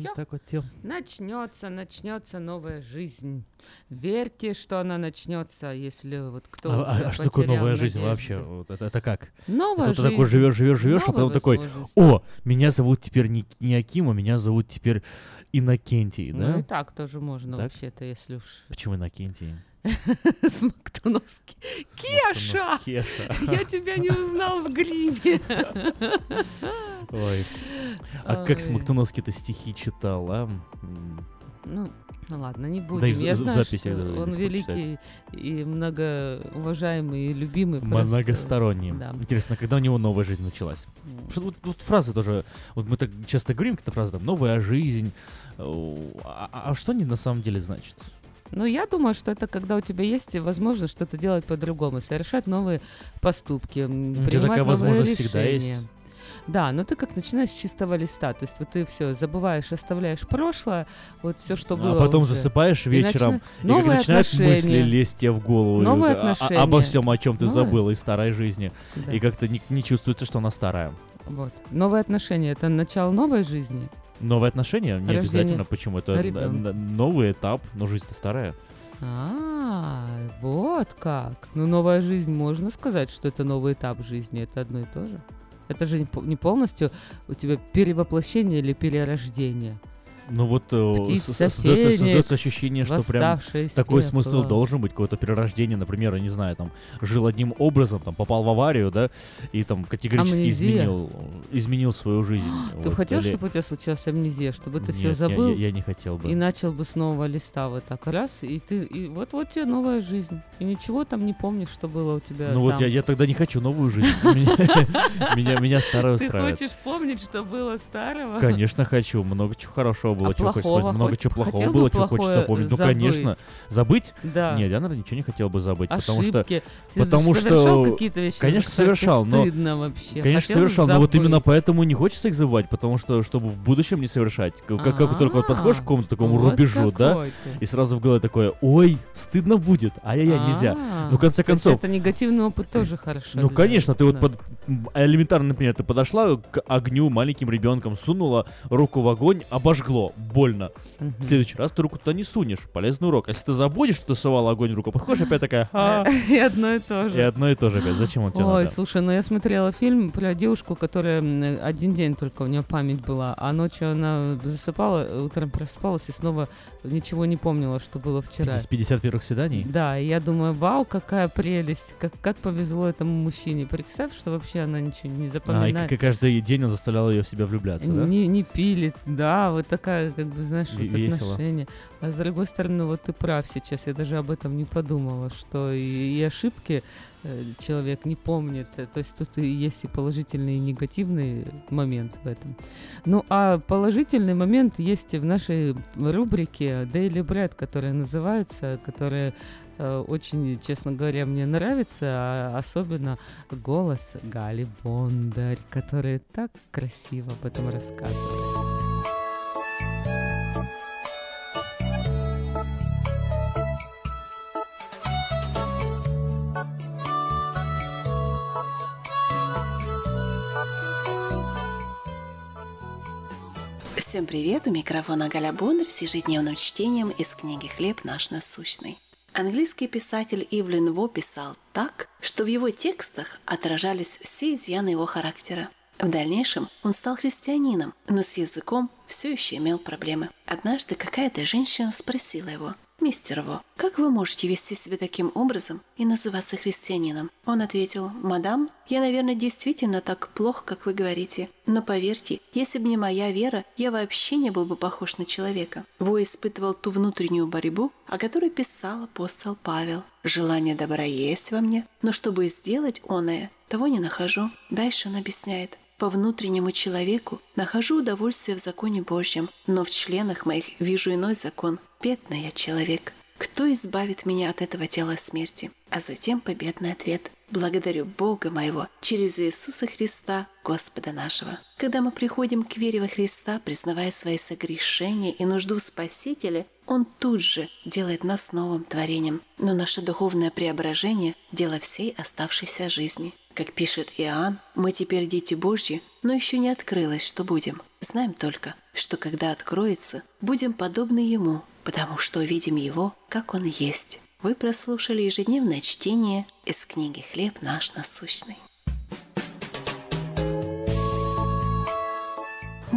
Все, так, вот все. Начнется, начнется новая жизнь. Верьте, что она начнется, если вот кто А, а- уже а что такое новая жизнь надежду. вообще? Вот это, это как? Новая это ты такой жизнь. живешь, живешь, живешь, а потом такой, о, меня зовут теперь не, не Аким, а меня зовут теперь Иннокентий, да? Ну и так тоже можно Так? вообще-то, если уж... Почему Иннокентий? Смоктуновский. Кеша! Кеша. Я тебя не узнал в гриме. Ой. А как. Смоктуновский-то стихи читал, а? Ну, ну ладно, не будем. Да и в- Я в знаю, записях, что да, он великий и многоуважаемый, и любимый. Многосторонний. Да. Интересно, когда у него новая жизнь началась? Что вот, вот фразы тоже, вот мы так часто говорим какие-то фразы, там, новая жизнь, о, а, а что они на самом деле значат? Ну, я думаю, что это когда у тебя есть возможность что-то делать по-другому, совершать новые поступки, Ну, принимать такая новые возможность всегда решения. есть. Да, но ты как начинаешь с чистого листа, то есть вот ты все забываешь, оставляешь прошлое, вот все, что было. а потом уже. засыпаешь И вечером, и, как новые начинают мысли лезть тебе в голову. и Новые а- а- отношения. обо всем, о чем ты Новые. забыл из старой жизни. Да. И как-то не, не чувствуется, что она старая. Вот. Новые отношения это начало новой жизни. Новые отношения не Рождение обязательно. Почему? Это новый этап, но жизнь-то старая. А, вот как. Ну, новая жизнь, можно сказать, что это новый этап жизни, это одно и то же. Это же не полностью у тебя перевоплощение или перерождение. Ну вот э, Птица с- с- создается, ощущение, что прям такой пепла. смысл должен быть, какое-то перерождение, например, я не знаю, там, жил одним образом, там, попал в аварию, да, и там категорически Амнезия. изменил, изменил свою жизнь. Ты бы хотел, или- чтобы у тебя случилась амнезия, чтобы ты все Нет, забыл? я- я не хотел бы. И начал бы с нового листа вот так раз, и ты, и вот вот тебе новая жизнь. И ничего там не помнишь, что было у тебя Ну вот я, я тогда не хочу новую жизнь. Меня- меня старая Ты устраивает. хочешь помнить, что было старого? Конечно, хочу. Много чего хорошего было, А чего плохого вспомнить. Много хоть- чего плохого хотел было, бы чего хочется помнить. Ну, забыть? конечно. Забыть? Да. Нет, я, наверное, ничего не хотел бы забыть. Потому что, Ошибки. Ты потому совершал что, какие-то вещи, конечно, совершал, но, стыдно вообще. конечно, Хотел совершал, но вот именно забыть. поэтому не хочется их забывать, потому что, чтобы в будущем не совершать. Как, как- как только вот подходишь к какому-то такому вот рубежу, да, и сразу в голове такое, ой, стыдно будет, ай-яй-яй, нельзя. А, Ну, в конце концов, это негативный опыт тоже хорошо. ну, конечно, ты вот под, элементарно, например, ты подошла к огню маленьким ребенком, сунула руку в огонь, обожгло, больно. Мгм. В следующий раз ты руку туда не сунешь, полезный урок. Если ты забудешь, что ты сувала огонь в руку, подходишь опять такая, «А». И одно и то же. И одно и то же опять. Зачем он тебе Ой, слушай, ну я смотрела фильм про девушку, которая один день только у нее память была, а ночью она засыпала, утром просыпалась и снова ничего не помнила, что было вчера. С 50 первых свиданий? Да, и я думаю, вау, какая прелесть, как, как повезло этому мужчине. Представь, что вообще она ничего не А, и запоминает. к- каждый день он заставлял ее в себя влюбляться, да? Не, не пилит, да, вот такая, как бы, знаешь, вот весело. отношения. А с другой стороны, вот ты прав сейчас, я даже об этом не подумала, что и, и ошибки э, человек не помнит. Э, То есть тут и есть и положительный, и негативный момент в этом. Ну, а положительный момент есть в нашей рубрике Daily Bread, которая называется, которая э, очень, честно говоря, мне нравится, а особенно голос Гали Бондарь, которая так красиво об этом рассказывает. Всем привет! У микрофона Галя Бондарь с ежедневным чтением из книги «Хлеб наш насущный». Английский писатель Ивлин Во писал так, что в его текстах отражались все изъяны его характера. В дальнейшем он стал христианином, но с языком все еще имел проблемы. Однажды какая-то женщина спросила его, «Мистер Во, как вы можете вести себя таким образом и называться христианином?» Он ответил, «Мадам, я, наверное, действительно так плохо, как вы говорите, но поверьте, если бы не моя вера, я вообще не был бы похож на человека». Во испытывал ту внутреннюю борьбу, о которой писал апостол Павел. «Желание добра есть во мне, но чтобы сделать оное, того не нахожу». Дальше он объясняет, по внутреннему человеку нахожу удовольствие в законе Божьем, но в членах моих вижу иной закон. Бедный я человек. Кто избавит меня от этого тела смерти? А затем победный ответ. Благодарю Бога моего через Иисуса Христа, Господа нашего. Когда мы приходим к вере во Христа, признавая свои согрешения и нужду в Спасителе, Он тут же делает нас новым творением. Но наше духовное преображение – дело всей оставшейся жизни. Как пишет Иоанн, мы теперь дети Божьи, но еще не открылось, что будем. Знаем только, что когда откроется, будем подобны Ему, потому что увидим Его, как Он есть. Вы прослушали ежедневное чтение из книги «Хлеб наш насущный».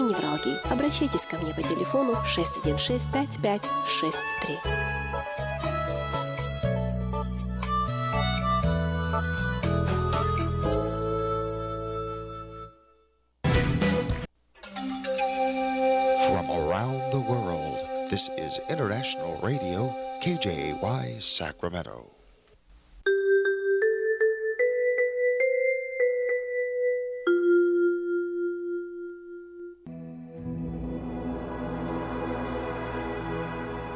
невралгии. Обращайтесь ко мне по телефону 616 5563. From around the world, this is International Radio, KJY Sacramento.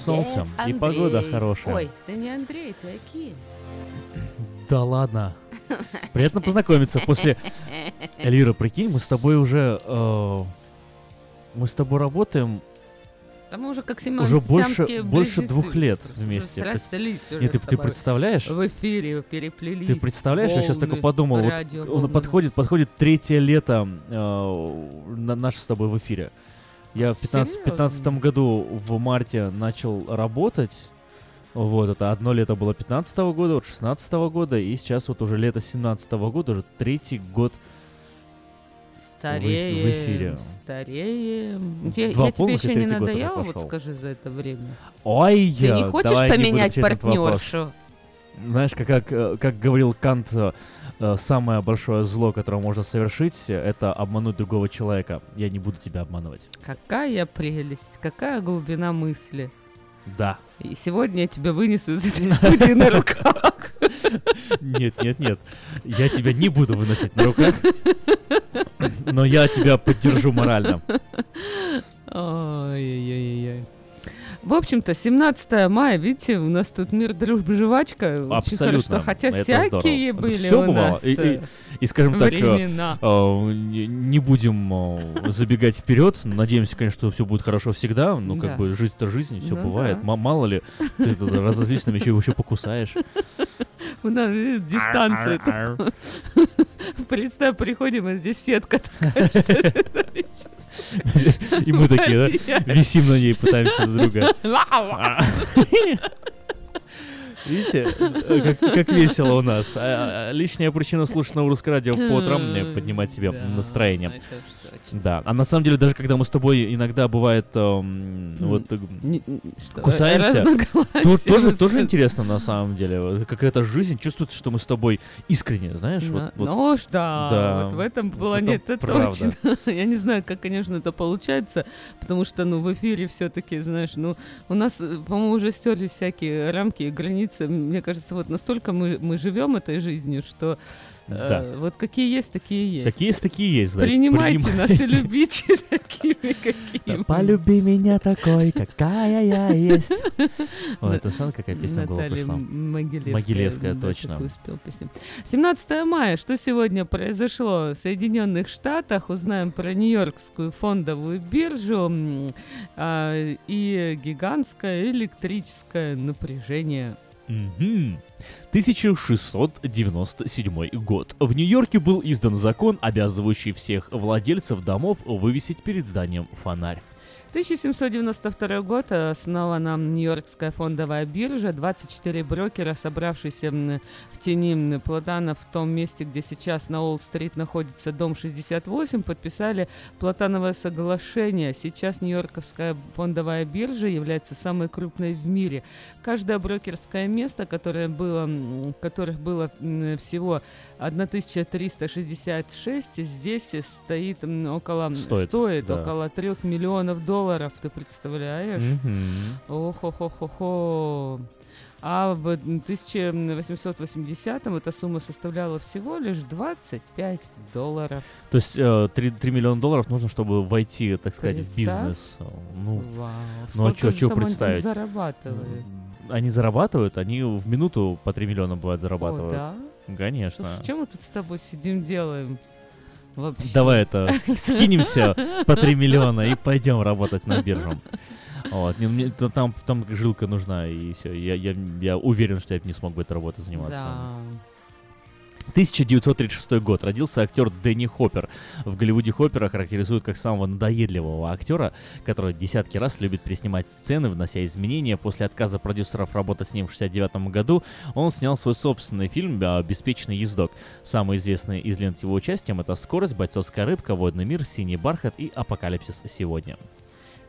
Сегодня Привет, солнце и Андрей. погода хорошая. Ой, ты не Андрей, ты Аки. Да ладно. Приятно познакомиться. После Эльвира, прикинь, мы с тобой уже э, мы с тобой работаем Да мы уже как уже больше больше двух лет вместе. Пред- Нет, ты, ты представляешь? В эфире переплелись. Ты представляешь, я сейчас только волны подумал, вот он волны. подходит, подходит третье лето э, на, наше с тобой в эфире. Я в 15 Серьезно? 15 году в марте начал работать, Вот, это одно лето было 15 года, вот 16 года, и сейчас вот уже лето 17 года, уже третий год Стареем, в эфире. стареем. Те- Два я тебе еще не надоела, вот скажи за это время. Ой, Ты не я- хочешь давай поменять партнершу? Знаешь, как, как, э, как говорил Кант, э, самое большое зло, которое можно совершить, э, это обмануть другого человека. Я не буду тебя обманывать. Какая прелесть, какая глубина мысли. Да. И сегодня я тебя вынесу из этой студии на руках. Нет, нет, нет. Я тебя не буду выносить на руках, но я тебя поддержу морально. Ой-ой-ой-ой. В общем-то, 17 мая, видите, у нас тут мир, дружба, жвачка. Абсолютно. хорошо. Хотя Это всякие здорово. были Всё у бывало. нас И, и- э, и, скажем так, э, времена. э, не будем э, забегать вперед. Надеемся, конечно, что все будет хорошо всегда. Ну, как Да. бы жизнь-то жизнь, все Ну бывает. да. Мало ли, ты разозлишься, еще еще покусаешь. У нас дистанция. Представь, приходим, а здесь сетка такая. И мы такие, да, висим на ней, пытаемся друг друга. Видите, э, как, как весело у нас. А, а, Лишняя причина слушать на русское радио по утрам поднимать себе настроение. Да. А на самом деле, даже когда мы с тобой иногда бывает эм, вот Не- что, кусаемся, тут тоже, тоже интересно на самом деле. Вот Какая-то жизнь, чувствуется, что мы с тобой искренне, знаешь? вот- На- вот. Ну уж да, Да, вот в этом это плане это правда. точно. Я не знаю, как, конечно, это получается, потому что, ну, в эфире все-таки, знаешь, ну, у нас, э, по-моему, уже стерлись всякие рамки и границы. Мне кажется, вот настолько мы, мы живем этой жизнью, что э, Да. вот какие есть, такие есть. Такие есть, такие есть. да, Принимайте нас и принимайте. любите такими, какими. мы. Полюби меня такой, какая я есть. Ой, это что, какая песня Наталья пришла? Могилевская. Могилевская, да, точно. такую спел песню. 17 мая. Что сегодня произошло в Соединенных Штатах? Узнаем про Нью-Йоркскую фондовую биржу а, и гигантское электрическое напряжение. Мгм. 1697 год. В Нью-Йорке был издан закон, обязывающий всех владельцев домов вывесить перед зданием фонарь. 1792 год основана Нью-Йоркская фондовая биржа. 24 брокера, собравшиеся тени Платана в том месте, где сейчас на Уолл-стрит находится дом 68, подписали Платановое соглашение. Сейчас Нью-Йорковская фондовая биржа является самой крупной в мире. Каждое брокерское место, которое было, которых было всего 1366, здесь стоит около Стоит, стоит да. около 3 миллионов долларов, ты представляешь? Мгм. Ох-хо-хо-хо-хо. А в 1880-м эта сумма составляла всего лишь 25 долларов. То есть э, 3, миллиона долларов нужно, чтобы войти, так сказать, в Представь. бизнес. Ну, Вау. ну а что там они представить? зарабатывают? Они зарабатывают, они в минуту по 3 миллиона бывает зарабатывают. да? Конечно. Слушай, чем мы тут с тобой сидим, делаем? Вообще. Давай это, скинемся по 3 миллиона и пойдем работать на биржу. Вот, не, мне- там, там жилка нужна, и все. Я, я, я уверен, что я бы не смог бы этой работой заниматься. Да. 1936 год. Родился актер Деннис Хоппер. В Голливуде Хоппера характеризуют как самого надоедливого актера, который десятки раз любит переснимать сцены, внося изменения. После отказа продюсеров работать с ним в 1969 году, он снял свой собственный фильм «Беспечный ездок». Самые известные из лент с его участием это «Скорость», «Бойцовская рыбка», «Водный мир», «Синий бархат» и «Апокалипсис сегодня».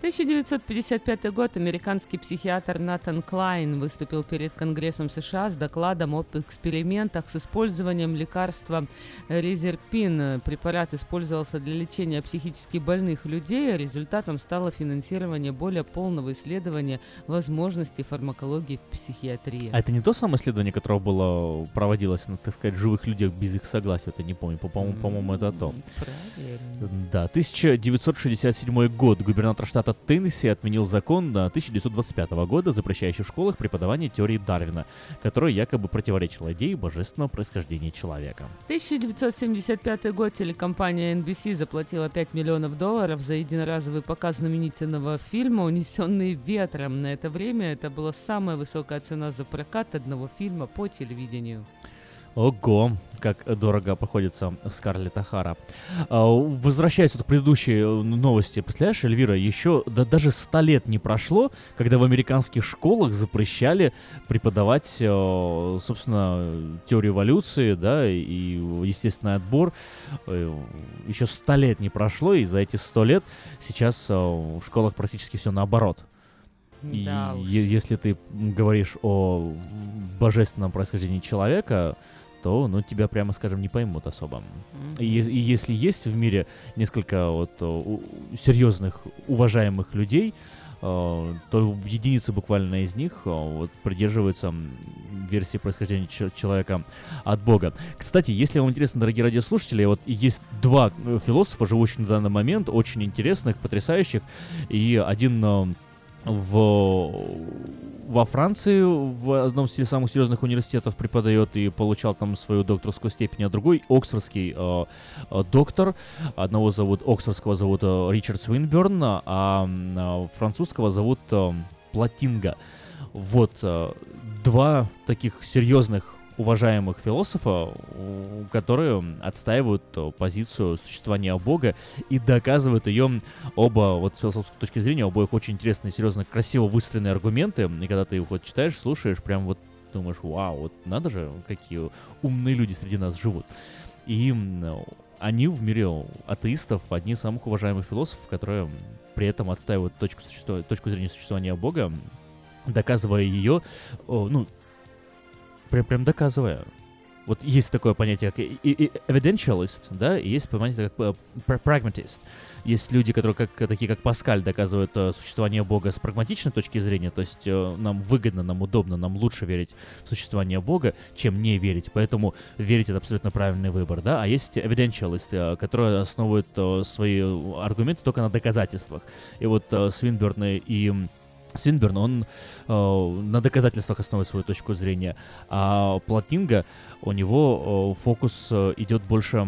1955 год американский психиатр Натан Клайн выступил перед Конгрессом США с докладом об экспериментах с использованием лекарства резерпин. Препарат использовался для лечения психически больных людей. Результатом стало финансирование более полного исследования возможностей фармакологии в психиатрии. А это не то самое исследование, которое было проводилось на, так сказать, живых людях без их согласия? Я не помню. По- По-моему, по-моему, это то. Правильно. Да, 1967 год. Губернатор штата Теннесси отменил закон до 1925 года, запрещающий в школах преподавание теории Дарвина, которая якобы противоречила идее божественного происхождения человека. 1975 год телекомпания NBC заплатила 5 миллионов долларов за единоразовый показ знаменительного фильма «Унесенные ветром». На это время это была самая высокая цена за прокат одного фильма по телевидению. Ого, как дорого походится Скарлетт Ахара. А, Возвращаясь вот к предыдущей э, новости, представляешь, Эльвира, еще да, даже ста лет не прошло, когда в американских школах запрещали преподавать, э, собственно, теорию эволюции, да, и естественный отбор. Э, Еще ста лет не прошло, и за эти сто лет сейчас в школах практически все наоборот. И Да уж. если ты говоришь о божественном происхождении человека, то, ну, тебя, прямо скажем, не поймут особо. И, е- и если есть в мире несколько вот э, у- серьезных, уважаемых людей, э, то единицы буквально из них э, вот, придерживаются версии происхождения чел- человека от Бога. Кстати, если вам интересно, дорогие радиослушатели, вот есть два э, философа, живущих на данный момент, очень интересных, потрясающих, и один э, в, во Франции в одном из самых серьезных университетов преподает и получал там свою докторскую степень, а другой оксфордский э, э, доктор. Одного зовут, оксфордского зовут э, Ричард Свинберн, а э, французского зовут э, Платинга. Вот э, два таких серьезных уважаемых философа, у- которые отстаивают позицию существования Бога и доказывают ее оба, вот с философской точки зрения, обоих очень интересные, серьезно, красиво выстроенные аргументы, и когда ты их вот читаешь, слушаешь, прям вот думаешь, вау, вот надо же, какие умные люди среди нас живут. И они в мире атеистов одни из самых уважаемых философов, которые при этом отстаивают точку, точку зрения существования Бога, доказывая ее, ну, прям, прям доказывая. Вот есть такое понятие, как и- evidentialist, да, и есть понятие как э, pr- pragmatist. Есть люди, которые как, такие как Паскаль доказывают э, существование Бога с прагматичной точки зрения, то есть э, нам выгодно, нам удобно, нам лучше верить в существование Бога, чем не верить, поэтому верить это абсолютно правильный выбор, да, а есть evidentialist, которые основывают свои аргументы только на доказательствах. И вот Свинберн и Свинберн, он э, на доказательствах основывает свою точку зрения, а Платинга, у него э, фокус э, идет больше,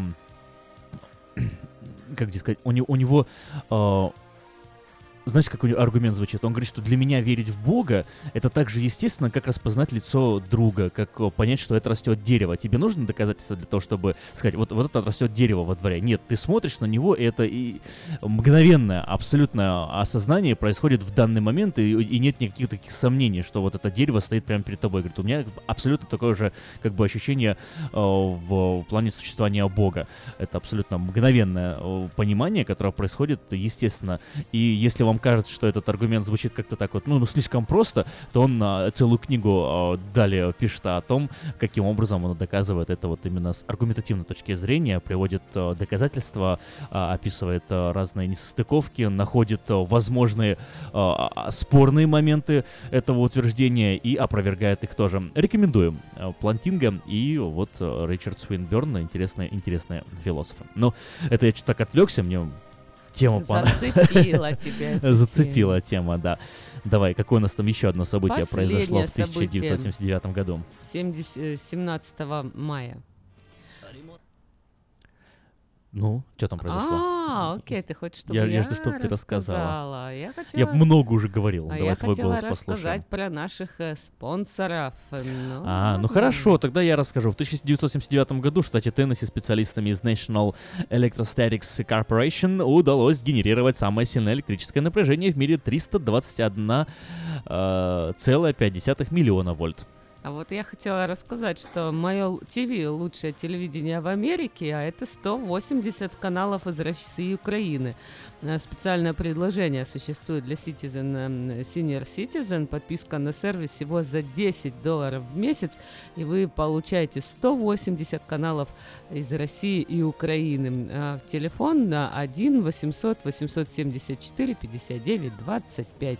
как сказать, у, не- у него, э, знаешь, как у него аргумент звучит? Он говорит, что для меня верить в Бога это так же естественно, как распознать лицо друга, как э, понять, что это растет дерево. Тебе нужно доказательства для того, чтобы сказать, вот, вот это растет дерево во дворе. Нет, ты смотришь на него, и это и мгновенное, абсолютное осознание происходит в данный момент, и, и нет никаких таких сомнений, что вот это дерево стоит прямо перед тобой. Говорит, у меня абсолютно такое же как бы ощущение э, в, в плане существования Бога. Это абсолютно мгновенное э, понимание, которое происходит естественно. И если вам кажется, что этот аргумент звучит как-то так вот, ну, ну слишком просто, то он а, целую книгу а, далее пишет о том, каким образом он доказывает это вот именно с аргументативной точки зрения, приводит а, доказательства, а, описывает а, разные несостыковки, находит а, возможные а, а, спорные моменты этого утверждения и опровергает их тоже. Рекомендуем а, Плантинга и вот а, Ричард Свинберн, интересные, интересные философы. Ну, это я что-то так отвлекся, мне тема Зацепила тебя Зацепила тема, да. Давай, какое у нас там еще одно событие произошло в событие. 1979 году? 70, э, 17 мая. Ну, что там произошло? А, окей, ты хочешь, чтобы я, я, я жду, чтобы ты рассказала. рассказала. Я Я хотела- много уже говорил. А Давай я твой хотела голос рассказать послушаем. про наших э, спонсоров. Ну, А, ну хорошо, тогда я расскажу. В 1979 году в штате Теннесси специалистами из National Electrostatics Corporation удалось генерировать самое сильное электрическое напряжение в мире 321,5 миллиона вольт. А вот я хотела рассказать, что мое ТВ лучшее телевидение в Америке, а это 180 каналов из России и Украины. Э, Специальное предложение существует для Citizen, эм, Senior Citizen. Подписка на сервис всего за 10 долларов в месяц, и вы получаете 180 каналов из России и Украины. В телефон на 1 800 874 59 25.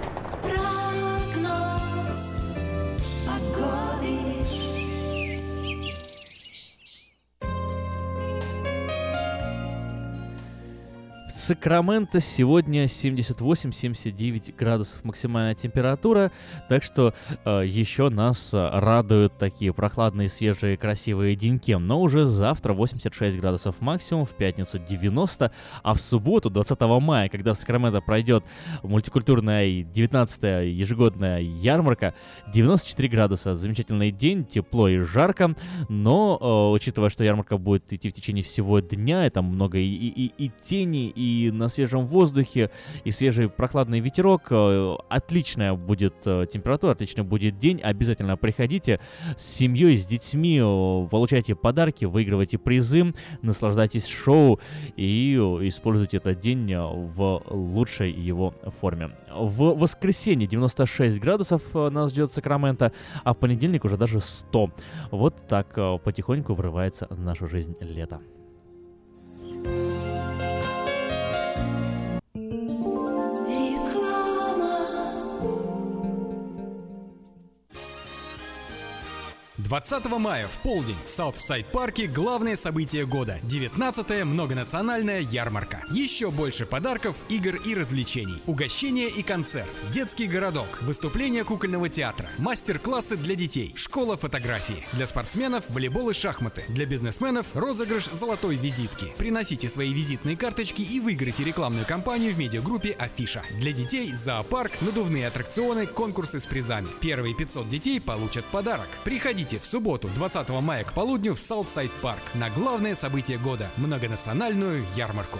Сакраменто сегодня 78-79 градусов максимальная температура, так что э, еще нас э, радуют такие прохладные, свежие, красивые деньки. Но уже завтра 86 градусов максимум, в пятницу 90, а в субботу 20 мая, когда в Сакраменто пройдет мультикультурная 19-я ежегодная ярмарка, 94 градуса. Замечательный день, тепло и жарко, но э, учитывая, что ярмарка будет идти в течение всего дня, и там много и, и, и- и тени, и на свежем воздухе, и свежий прохладный ветерок, э, отличная будет э, температура, отличный будет день. Обязательно приходите с семьей, с детьми, э, получайте подарки, выигрывайте призы, наслаждайтесь шоу и используйте этот день в лучшей его форме. В воскресенье 96 градусов нас ждет Сакраменто, а в понедельник уже даже 100. Вот так потихоньку врывается в нашу жизнь лето. 20 мая в полдень в Саутсайд парке главное событие года – 19-я многонациональная ярмарка. Еще больше подарков, игр и развлечений. Угощение и концерт, детский городок, выступление кукольного театра, мастер-классы для детей, школа фотографии. Для спортсменов – волейбол и шахматы. Для бизнесменов – розыгрыш золотой визитки. Приносите свои визитные карточки и выиграйте рекламную кампанию в медиагруппе Афиша. Для детей – зоопарк, надувные аттракционы, конкурсы с призами. Первые 500 детей получат подарок. Приходите в субботу 20 мая к полудню в Саутсайд Парк на главное событие года – многонациональную ярмарку.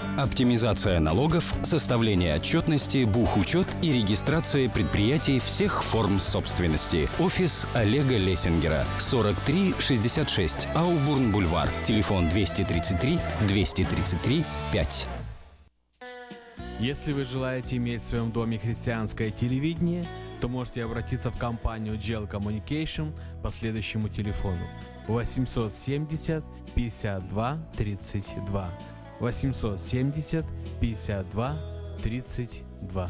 Оптимизация налогов, составление отчетности, бухучет и регистрация предприятий всех форм собственности. Офис Олега Лессингера. 4366 Аубурн Бульвар. Телефон 233 233 5. Если вы желаете иметь в своем доме христианское телевидение, то можете обратиться в компанию Gel Communication по следующему телефону 870 52 32 870 52 32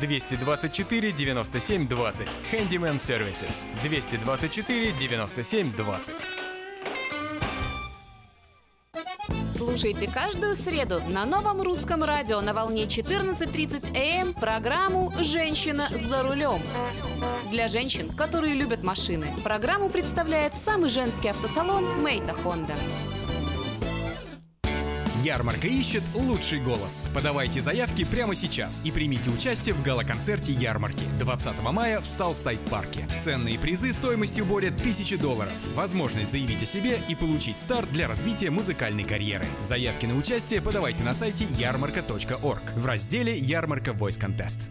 224 97 20. Handyman Services. 224 97 20. Слушайте каждую среду на новом русском радио на волне 14.30 AM программу «Женщина за рулем». Для женщин, которые любят машины, программу представляет самый женский автосалон «Maita Honda». Ярмарка ищет лучший голос. Подавайте заявки прямо сейчас и примите участие в гала-концерте ярмарки 20 мая в Саутсайд парке. Ценные призы стоимостью более 1000 долларов. Возможность заявить о себе и получить старт для развития музыкальной карьеры. Заявки на участие подавайте на сайте ярмарка.org в разделе «Ярмарка Voice Contest».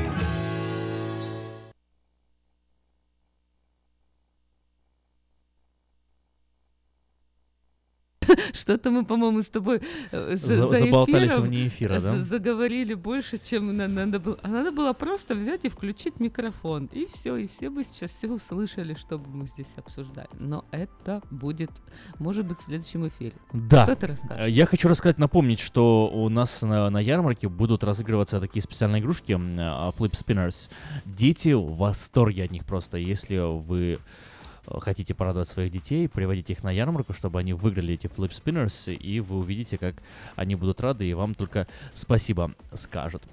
Что-то мы, по-моему, с тобой э, за, За- за заболтались вне эфира, да? заговорили больше, чем на- надо было. А надо было просто взять и включить микрофон. И все, и все бы сейчас все услышали, что бы мы здесь обсуждали. Но это будет, может быть, в следующем эфире. Да. Что ты расскажешь? Я хочу рассказать, напомнить, что у нас на, на ярмарке будут разыгрываться такие специальные игрушки, а, Flip Spinners. Дети в восторге от них просто. Если вы хотите порадовать своих детей, приводите их на ярмарку, чтобы они выиграли эти Spinners, и вы увидите, как они будут рады, и вам только спасибо скажут.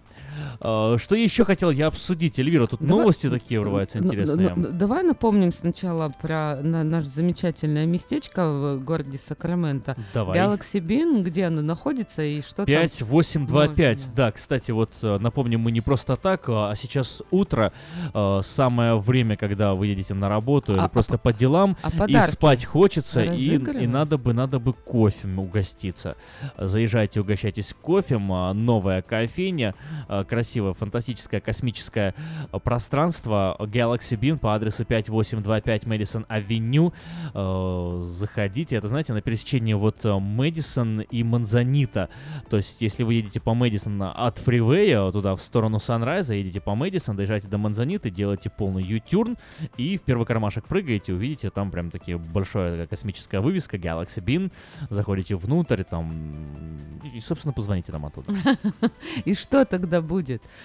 Э, Что еще хотел я обсудить, Эльвира? Тут Давай- новости такие врываются интересные. Давай напомним сначала про на- наше замечательное местечко в городе Сакраменто. Давай. Galaxy Bean, где оно находится и что там 5, 8, 2, можно? 5. Да, кстати, вот э, напомним, мы не просто так, а сейчас утро, э, самое время, когда вы едете на работу или А- а просто по делам, а и спать хочется, и, и надо бы, надо бы кофе угоститься. Заезжайте, угощайтесь кофе, новая кофейня, красивое, фантастическое космическое э, пространство Galaxy Bean по адресу 5825 Мэдисон Авеню. Э, Заходите, это, знаете, на пересечении вот э, Мэдисон и Манзанита. То есть, если вы едете по Мэдисон от фривея туда в сторону Санрайза, едете по Мэдисон, доезжаете до Манзаниты, делаете полный ютюрн и в первый кармашек прыгаете, увидите там прям такие большая космическая вывеска Galaxy Bean. Заходите внутрь, там и, собственно, позвоните нам оттуда. И что тогда будет?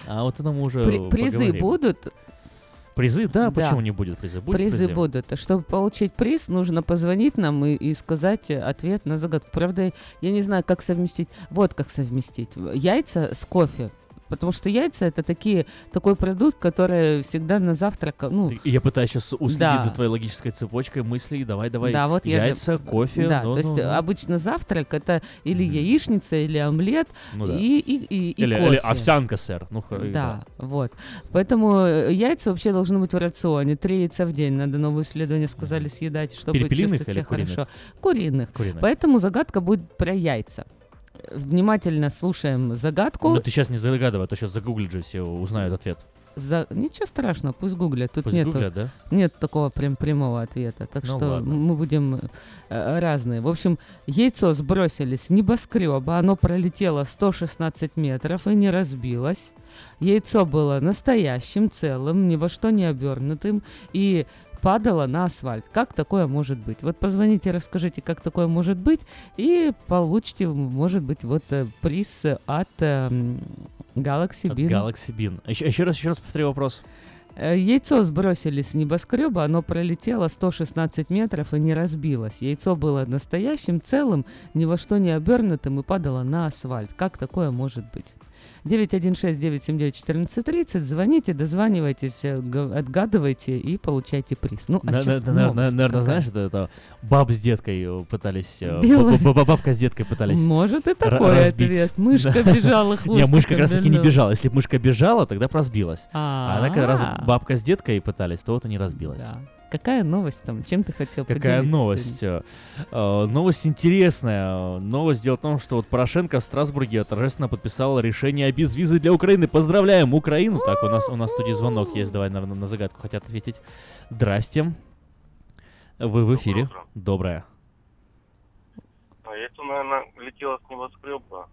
А вот это мы уже При- призы поговорим. будут? Призы? Да, Да. почему не будет призы? Будут призы, будут. А Чтобы получить приз, нужно позвонить нам и, и сказать ответ на загадку. Правда, я не знаю, как совместить. Вот как совместить. Яйца с кофе. Потому что яйца это такие, такой продукт, который всегда на завтрак, ну, Я пытаюсь сейчас уследить Да. за твоей логической цепочкой мыслей. Давай, давай. Да, вот я же- Яйца, кофе. Да, ну, то есть ну, ну. обычно завтрак это или яичница, или омлет, Ну да. и, и, и, и или, кофе. или овсянка, сэр. Ну, х- Да, вот. Поэтому э, яйца вообще должны быть в рационе. Три яйца в день. Надо новые исследования сказали съедать, чтобы чувствовать себя куриных? хорошо. Куриных. Куриных. Поэтому загадка будет про яйца. Внимательно слушаем загадку. Ну, ты сейчас не загадывай, а то сейчас загуглят же все, узнают ответ. За... Ничего страшного, пусть гуглят. Тут Пусть нету, гуглят, да? нет такого прям прямого ответа. Так Ну что ладно. мы будем э, разные. В общем, яйцо сбросили с небоскреба. Оно пролетело 116 метров и не разбилось. Яйцо было настоящим, целым, ни во что не обернутым и падало на асфальт. Как такое может быть? Вот позвоните, расскажите, как такое может быть, и получите, может быть, вот э, приз от эм, Galaxy От Bean. Galaxy Bean. Еще, еще раз, еще раз повтори вопрос. Э, Яйцо сбросили с небоскреба, оно пролетело 116 метров и не разбилось. Яйцо было настоящим, целым, ни во что не обернутым и падало на асфальт. Как такое может быть? 916-979-1430. Звоните, дозванивайтесь, э, отгадывайте и получайте приз. Ну, а На- сейчас на- на- Наверное, какая. знаешь, это, это баб с деткой э, пытались... э, Белая. Бабка с деткой пытались Может и такой разбить. ответ. Мышка бежала Не, мышка как раз таки не бежала. Если бы мышка бежала, тогда бы разбилась. А она как раз А. бабка с деткой пытались, то вот и не разбилась. Какая новость там? Чем ты хотел Какая поделиться новость? Э, э, Новость интересная. Новость дело в том, что вот Порошенко в Страсбурге торжественно подписал решение о безвизы для Украины. Поздравляем Украину! Так, у нас, у нас в студии звонок есть. Давай, наверное, на загадку хотят ответить. Здрасте. Вы в эфире. Доброе. А яйцо, наверное, летело с небоскреба.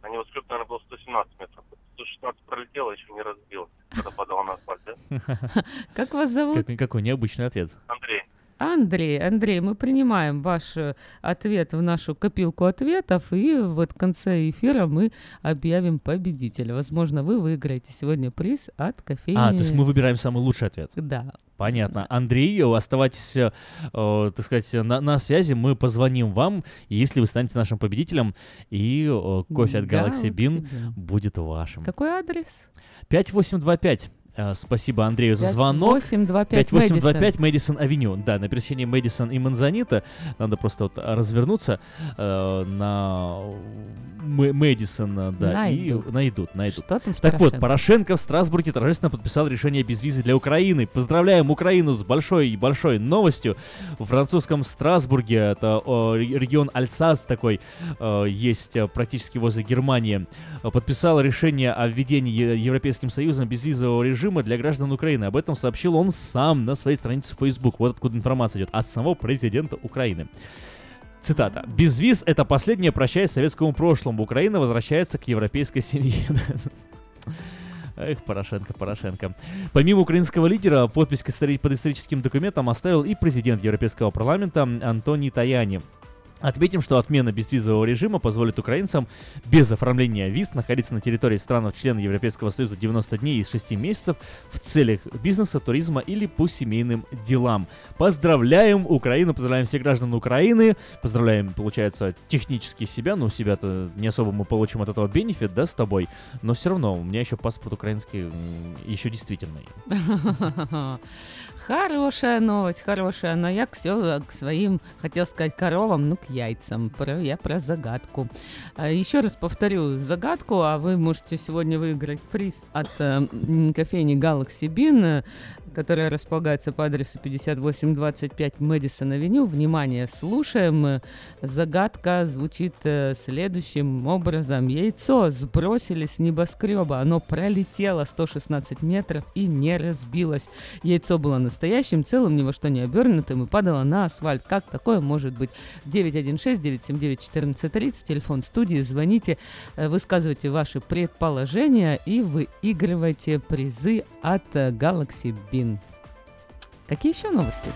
А небоскреб, наверное, был 117 метров. 116 пролетело, еще не разбилось, когда падало на асфальт, да? Как вас зовут? Как- какой необычный ответ. Андрей. Андрей, Андрей, мы принимаем ваш э, ответ в нашу копилку ответов, и вот в конце эфира мы объявим победителя. Возможно, вы выиграете сегодня приз от кофейни. А, то есть мы выбираем самый лучший ответ. Да. Понятно. Андрей, оставайтесь, э, э, так сказать, на, на связи. Мы позвоним вам, если вы станете нашим победителем, и э, кофе от Galaxy Galaxy Bean Bean. будет вашим. Какой адрес? 5825. Э, Спасибо Андрею за звонок. 5825 5825 Мэдисон Авеню. Да, на пересечении Мэдисон и Манзанита. Надо просто вот развернуться э, на Мэ- Мэдисон, э, да, Найдут. и найдут, найдут. Что там так вот, Порошенко? В Страсбурге торжественно подписал решение без визы для Украины. Поздравляем Украину с большой и большой новостью. В французском Страсбурге, это о, ре- регион Альсас такой, э, есть э, практически возле Германии, подписал решение о введении Европейским Союзом безвизового режима для граждан Украины. Об этом сообщил он сам на своей странице в Facebook. Вот откуда информация идет от самого президента Украины. Цитата. «Без виз – это последняя прощай советскому прошлому. Украина возвращается к европейской семье». Эх, Порошенко, Порошенко. Помимо украинского лидера, подпись под историческим документом оставил и президент Европейского парламента Антоний Таяни. Отметим, что отмена безвизового режима позволит украинцам без оформления виз находиться на территории стран-члена Европейского Союза 90 дней из 6 месяцев в целях бизнеса, туризма или по семейным делам. Поздравляем Украину, поздравляем всех граждан Украины, поздравляем, получается, технически себя, ну себя-то не особо мы получим от этого бенефит, да, с тобой, но все равно у меня еще паспорт украинский еще действительный. Хорошая новость, хорошая. Но я все к своим, хотел сказать, коровам, ну, к яйцам. Про, я про загадку. А, Еще раз повторю загадку, а вы можете сегодня выиграть приз от э, кофейни Galaxy Bean, которая располагается по адресу 5825 Мэдисон Авеню. Внимание, слушаем. Загадка звучит э, следующим образом. Яйцо сбросили с небоскреба. Оно пролетело 116 метров и не разбилось. Яйцо было настоящим, целым, ни во что не обернутым и падало на асфальт. Как такое может быть? 916-979-1430, телефон студии, звоните, э, высказывайте ваши предположения и выигрывайте призы от э, Galaxy Він Какие еще новости?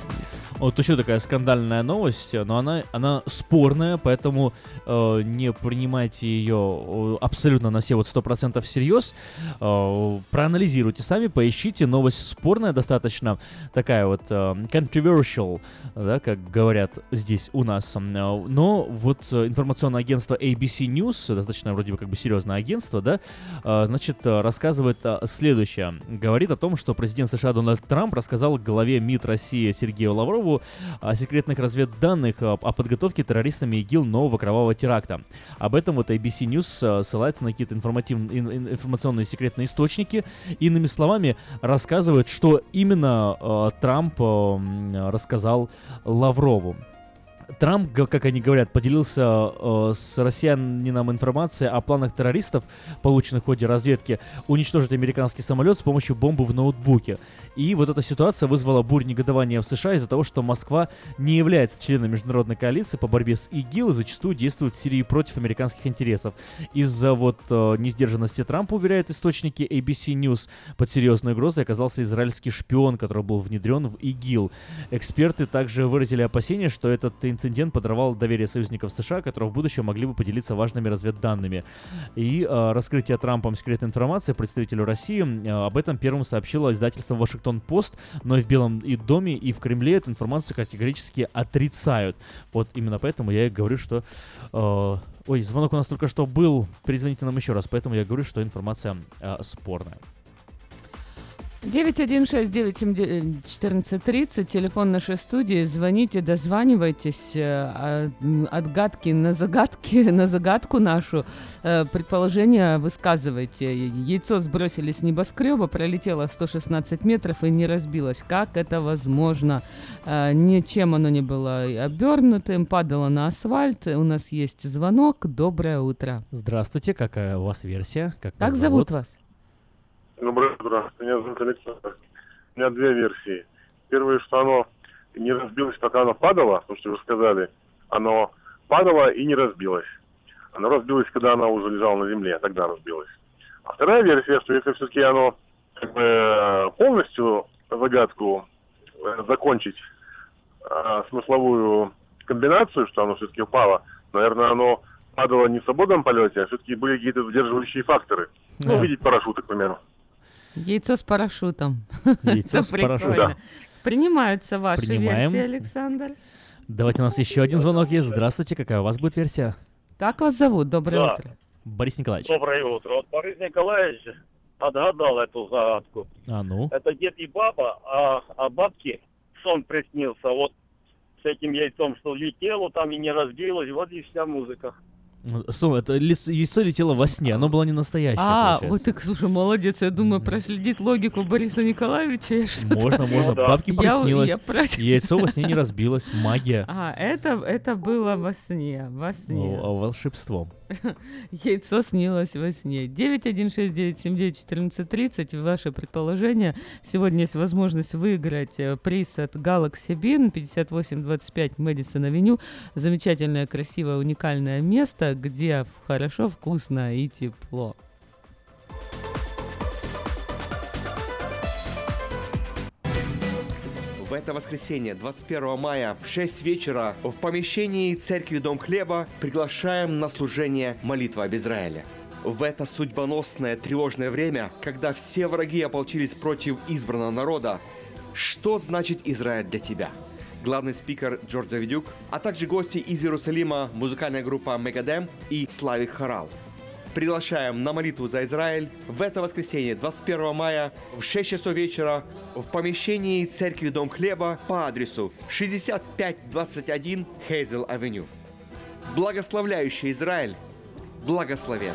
Вот еще такая скандальная новость, но она, она спорная, поэтому э, не принимайте ее абсолютно на все вот 100% всерьез. Э, проанализируйте сами, поищите. Новость спорная достаточно, такая вот э, controversial, да, как говорят здесь у нас. Э, Но вот информационное агентство ABC News, достаточно вроде бы как бы серьезное агентство, да, э, значит, э, рассказывает э, следующее. Говорит о том, что президент США Дональд Трамп рассказал главе МИД России Сергею Лаврову о секретных разведданных о, подготовке террористами ИГИЛ нового кровавого теракта. Об этом вот ABC News э, ссылается на какие-то информационные секретные источники. Иными словами, рассказывает, что именно э, Трамп э, рассказал Лаврову. Трамп, как они говорят, поделился э, с россиянином информацией о планах террористов, полученных в ходе разведки, уничтожить американский самолет с помощью бомбы в ноутбуке. И вот эта ситуация вызвала бурь негодования в США из-за того, что Москва не является членом международной коалиции по борьбе с ИГИЛ и зачастую действует в Сирии против американских интересов. Из-за вот э, несдержанности Трампа, уверяют источники ABC News, под серьезной угрозой оказался израильский шпион, который был внедрен в ИГИЛ. Эксперты также выразили опасения, что этот подорвал доверие союзников США, которые в будущем могли бы поделиться важными разведданными. И э, раскрытие Трампом секретной информации представителю России э, об этом первым сообщило издательство Вашингтон Пост, но и в Белом и доме, и в Кремле эту информацию категорически отрицают. Вот именно поэтому я и говорю, что... э, ой, звонок у нас только что был. Перезвоните нам еще раз, поэтому я говорю, что информация э, спорная. 916-979-1430, телефон нашей студии. Звоните, дозванивайтесь. э, а, Отгадки на загадки, на загадку нашу. Э, Предположения высказывайте. Яйцо сбросили с небоскреба, пролетело 116 метров и не разбилось. Как это возможно? Э, Ничем оно не было обернутым, падало на асфальт. У нас есть звонок. Доброе утро. Здравствуйте, какая у вас версия? Как, Как вас зовут вас? Доброе утро. Меня зовут Александр. У меня две версии. Первое, что оно не разбилось, пока оно падало, то, что вы сказали. Оно падало и не разбилось. Оно разбилось, когда оно уже лежало на земле, тогда разбилось. А вторая версия, что если все-таки оно как бы, полностью загадку э, закончить э, смысловую комбинацию, что оно все-таки упало, наверное, оно падало не в свободном полете, а все-таки были какие-то задерживающие факторы. Ну, видеть парашюты, к примеру. Яйцо с парашютом. Яйцо с парашютом. Принимаются ваши Принимаем. версии, Александр. Давайте у нас еще один звонок есть. Здравствуйте, какая у вас будет версия? Как вас зовут? Доброе Да. утро. Борис Николаевич. Доброе утро. Вот Борис Николаевич отгадал эту загадку. А ну? Это дед и баба, а, а бабке сон приснился. Вот с этим яйцом, что летело там и не разбилось. Вот и вся музыка. Ну, Сом, это яйцо летело во сне, оно было не настоящее. А, вот ты, слушай, молодец. Я думаю, проследить логику Бориса Николаевича. Можно, можно. Бабке Я- приснилось. Яйцо во сне не разбилось. Магия. А, это, это было во сне, во сне. О, волшебством. Яйцо снилось во сне. 916-979-1430. Ваше предположение. Сегодня есть возможность выиграть э, приз от Galaxy Bean 5825 Мэдисон Авеню. Замечательное, красивое, уникальное место, где хорошо, вкусно и тепло. Это воскресенье, 21 мая, в 6 вечера, в помещении церкви Дом Хлеба приглашаем на служение молитва об Израиле. В это судьбоносное тревожное время, когда все враги ополчились против избранного народа, что значит Израиль для тебя? Главный спикер Джордж Давидюк, а также гости из Иерусалима, музыкальная группа Мегадем и Славик Хорал. Приглашаем на молитву за Израиль в это воскресенье, 21 мая, в 6 часов вечера, в помещении церкви Дом Хлеба по адресу 6521 Хейзел Авеню. Благословляющий Израиль, благословен.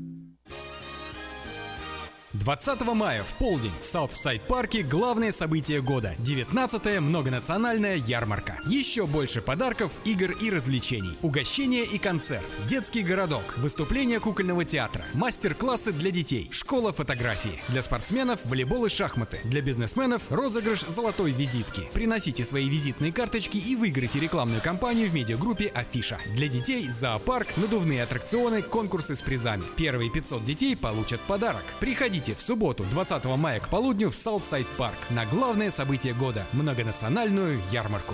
20 мая в полдень в Саутсайд-парке главное событие года – 19-я многонациональная ярмарка. Еще больше подарков, игр и развлечений. Угощение и концерт, детский городок, выступление кукольного театра, мастер-классы для детей, школа фотографии. Для спортсменов – волейбол и шахматы. Для бизнесменов – розыгрыш золотой визитки. Приносите свои визитные карточки и выиграйте рекламную кампанию в медиагруппе Афиша. Для детей – зоопарк, надувные аттракционы, конкурсы с призами. Первые 500 детей получат подарок. Приходите в субботу, 20 мая к полудню в Саутсайд Парк на главное событие года – многонациональную ярмарку.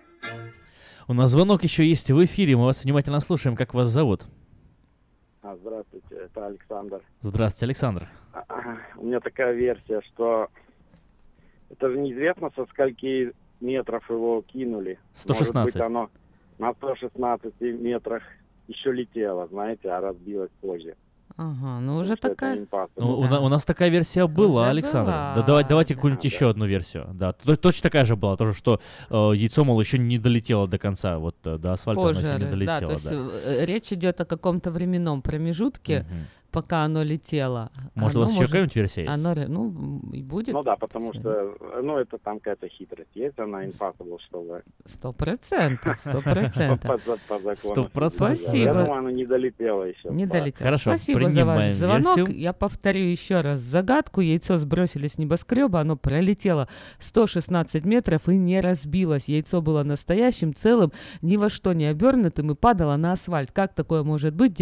У нас звонок еще есть в эфире. Мы вас внимательно слушаем. Как вас зовут? А, Здравствуйте, это Александр. Здравствуйте, Александр. А, У меня такая версия, что это же неизвестно, со скольки метров его кинули. 116. Может быть, оно на 116 метрах еще летело, знаете, а разбилось позже. Ага, ну уже это такая... Ну, у, на- у нас такая версия была, Уже Александр. была, Да, давай, давайте какую-нибудь еще одну версию. Да, то- точно такая же была, тоже, что э, яйцо, мол, еще не долетело до конца, вот э, до асфальта оно Позже, еще не долетело. да, то есть да. э, речь идет о каком-то временном промежутке, пока оно летело. Может, у оно вас еще какая-нибудь версия есть? Оно, ну, и будет. Ну да, потому что, ну, это там какая-то хитрость есть, она impossible, чтобы... Сто процентов, сто процентов. По, по закону Сто процентов. Я Спасибо. думаю, она не долетела еще. Не Да. долетело. Хорошо, Спасибо за ваш звонок. версию. Я повторю еще раз загадку. Яйцо сбросили с небоскреба, оно пролетело 116 метров и не разбилось. Яйцо было настоящим, целым, ни во что не обернутым и падало на асфальт. Как такое может быть?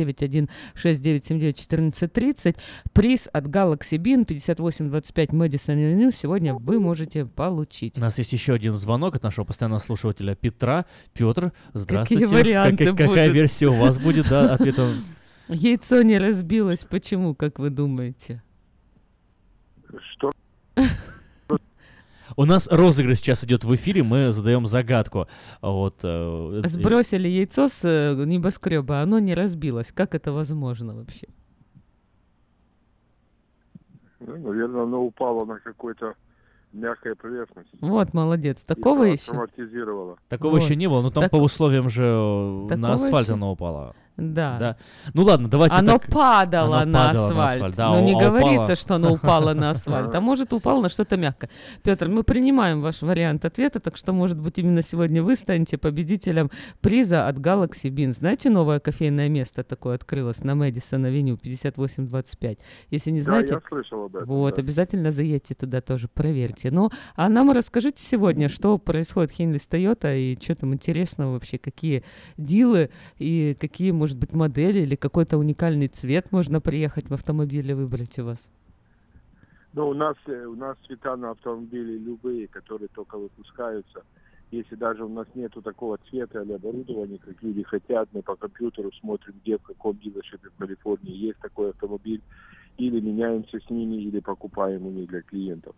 916-979-1430. Приз от Galaxy Bean 5825 Madison Avenue сегодня вы можете получить. У нас есть еще один звонок от нашего постоянного слушателя Петра. Петр, здравствуйте. варианты Как- какая будут? версия у вас будет, да, ответа? Яйцо не разбилось. Почему, как вы думаете? Что? У нас розыгрыш сейчас идет в эфире, мы задаем загадку. Вот, э, Сбросили яйцо с э, небоскреба, оно не разбилось. Как это возможно вообще? Ну, наверное, оно упало на какой-то мягкой поверхности. Вот, молодец. И Такого еще? Такого Вот. еще не было, но там Так- по условиям же э, Такого на асфальт еще- оно упало. Да. Да. Ну ладно, давайте Оно так. падало Оно на падало асфальт. да, Но а- не а говорится, упало- что оно упало на асфальт. А может, упало на что-то мягкое. Петр, мы принимаем ваш вариант ответа, так что, может быть, именно сегодня вы станете победителем приза от Galaxy Bean. Знаете, новое кофейное место такое открылось на Мэдисон Авеню 5825? Если не Да, знаете... я слышал об этом. Вот, да. обязательно заедьте туда тоже, проверьте. Ну, а нам расскажите сегодня, что происходит в Хенлис Тойота и что там интересного вообще, какие дилы и какие, может быть, модели или какой-то уникальный цвет можно приехать в автомобиле выбрать у вас. Ну, у нас, э, у нас цвета на автомобиле любые, которые только выпускаются. Если даже у нас нету такого цвета или оборудования, как люди хотят, мы по компьютеру смотрим, где, в каком дилершипе в Калифорнии есть такой автомобиль, или меняемся с ними, или покупаем у них для клиентов.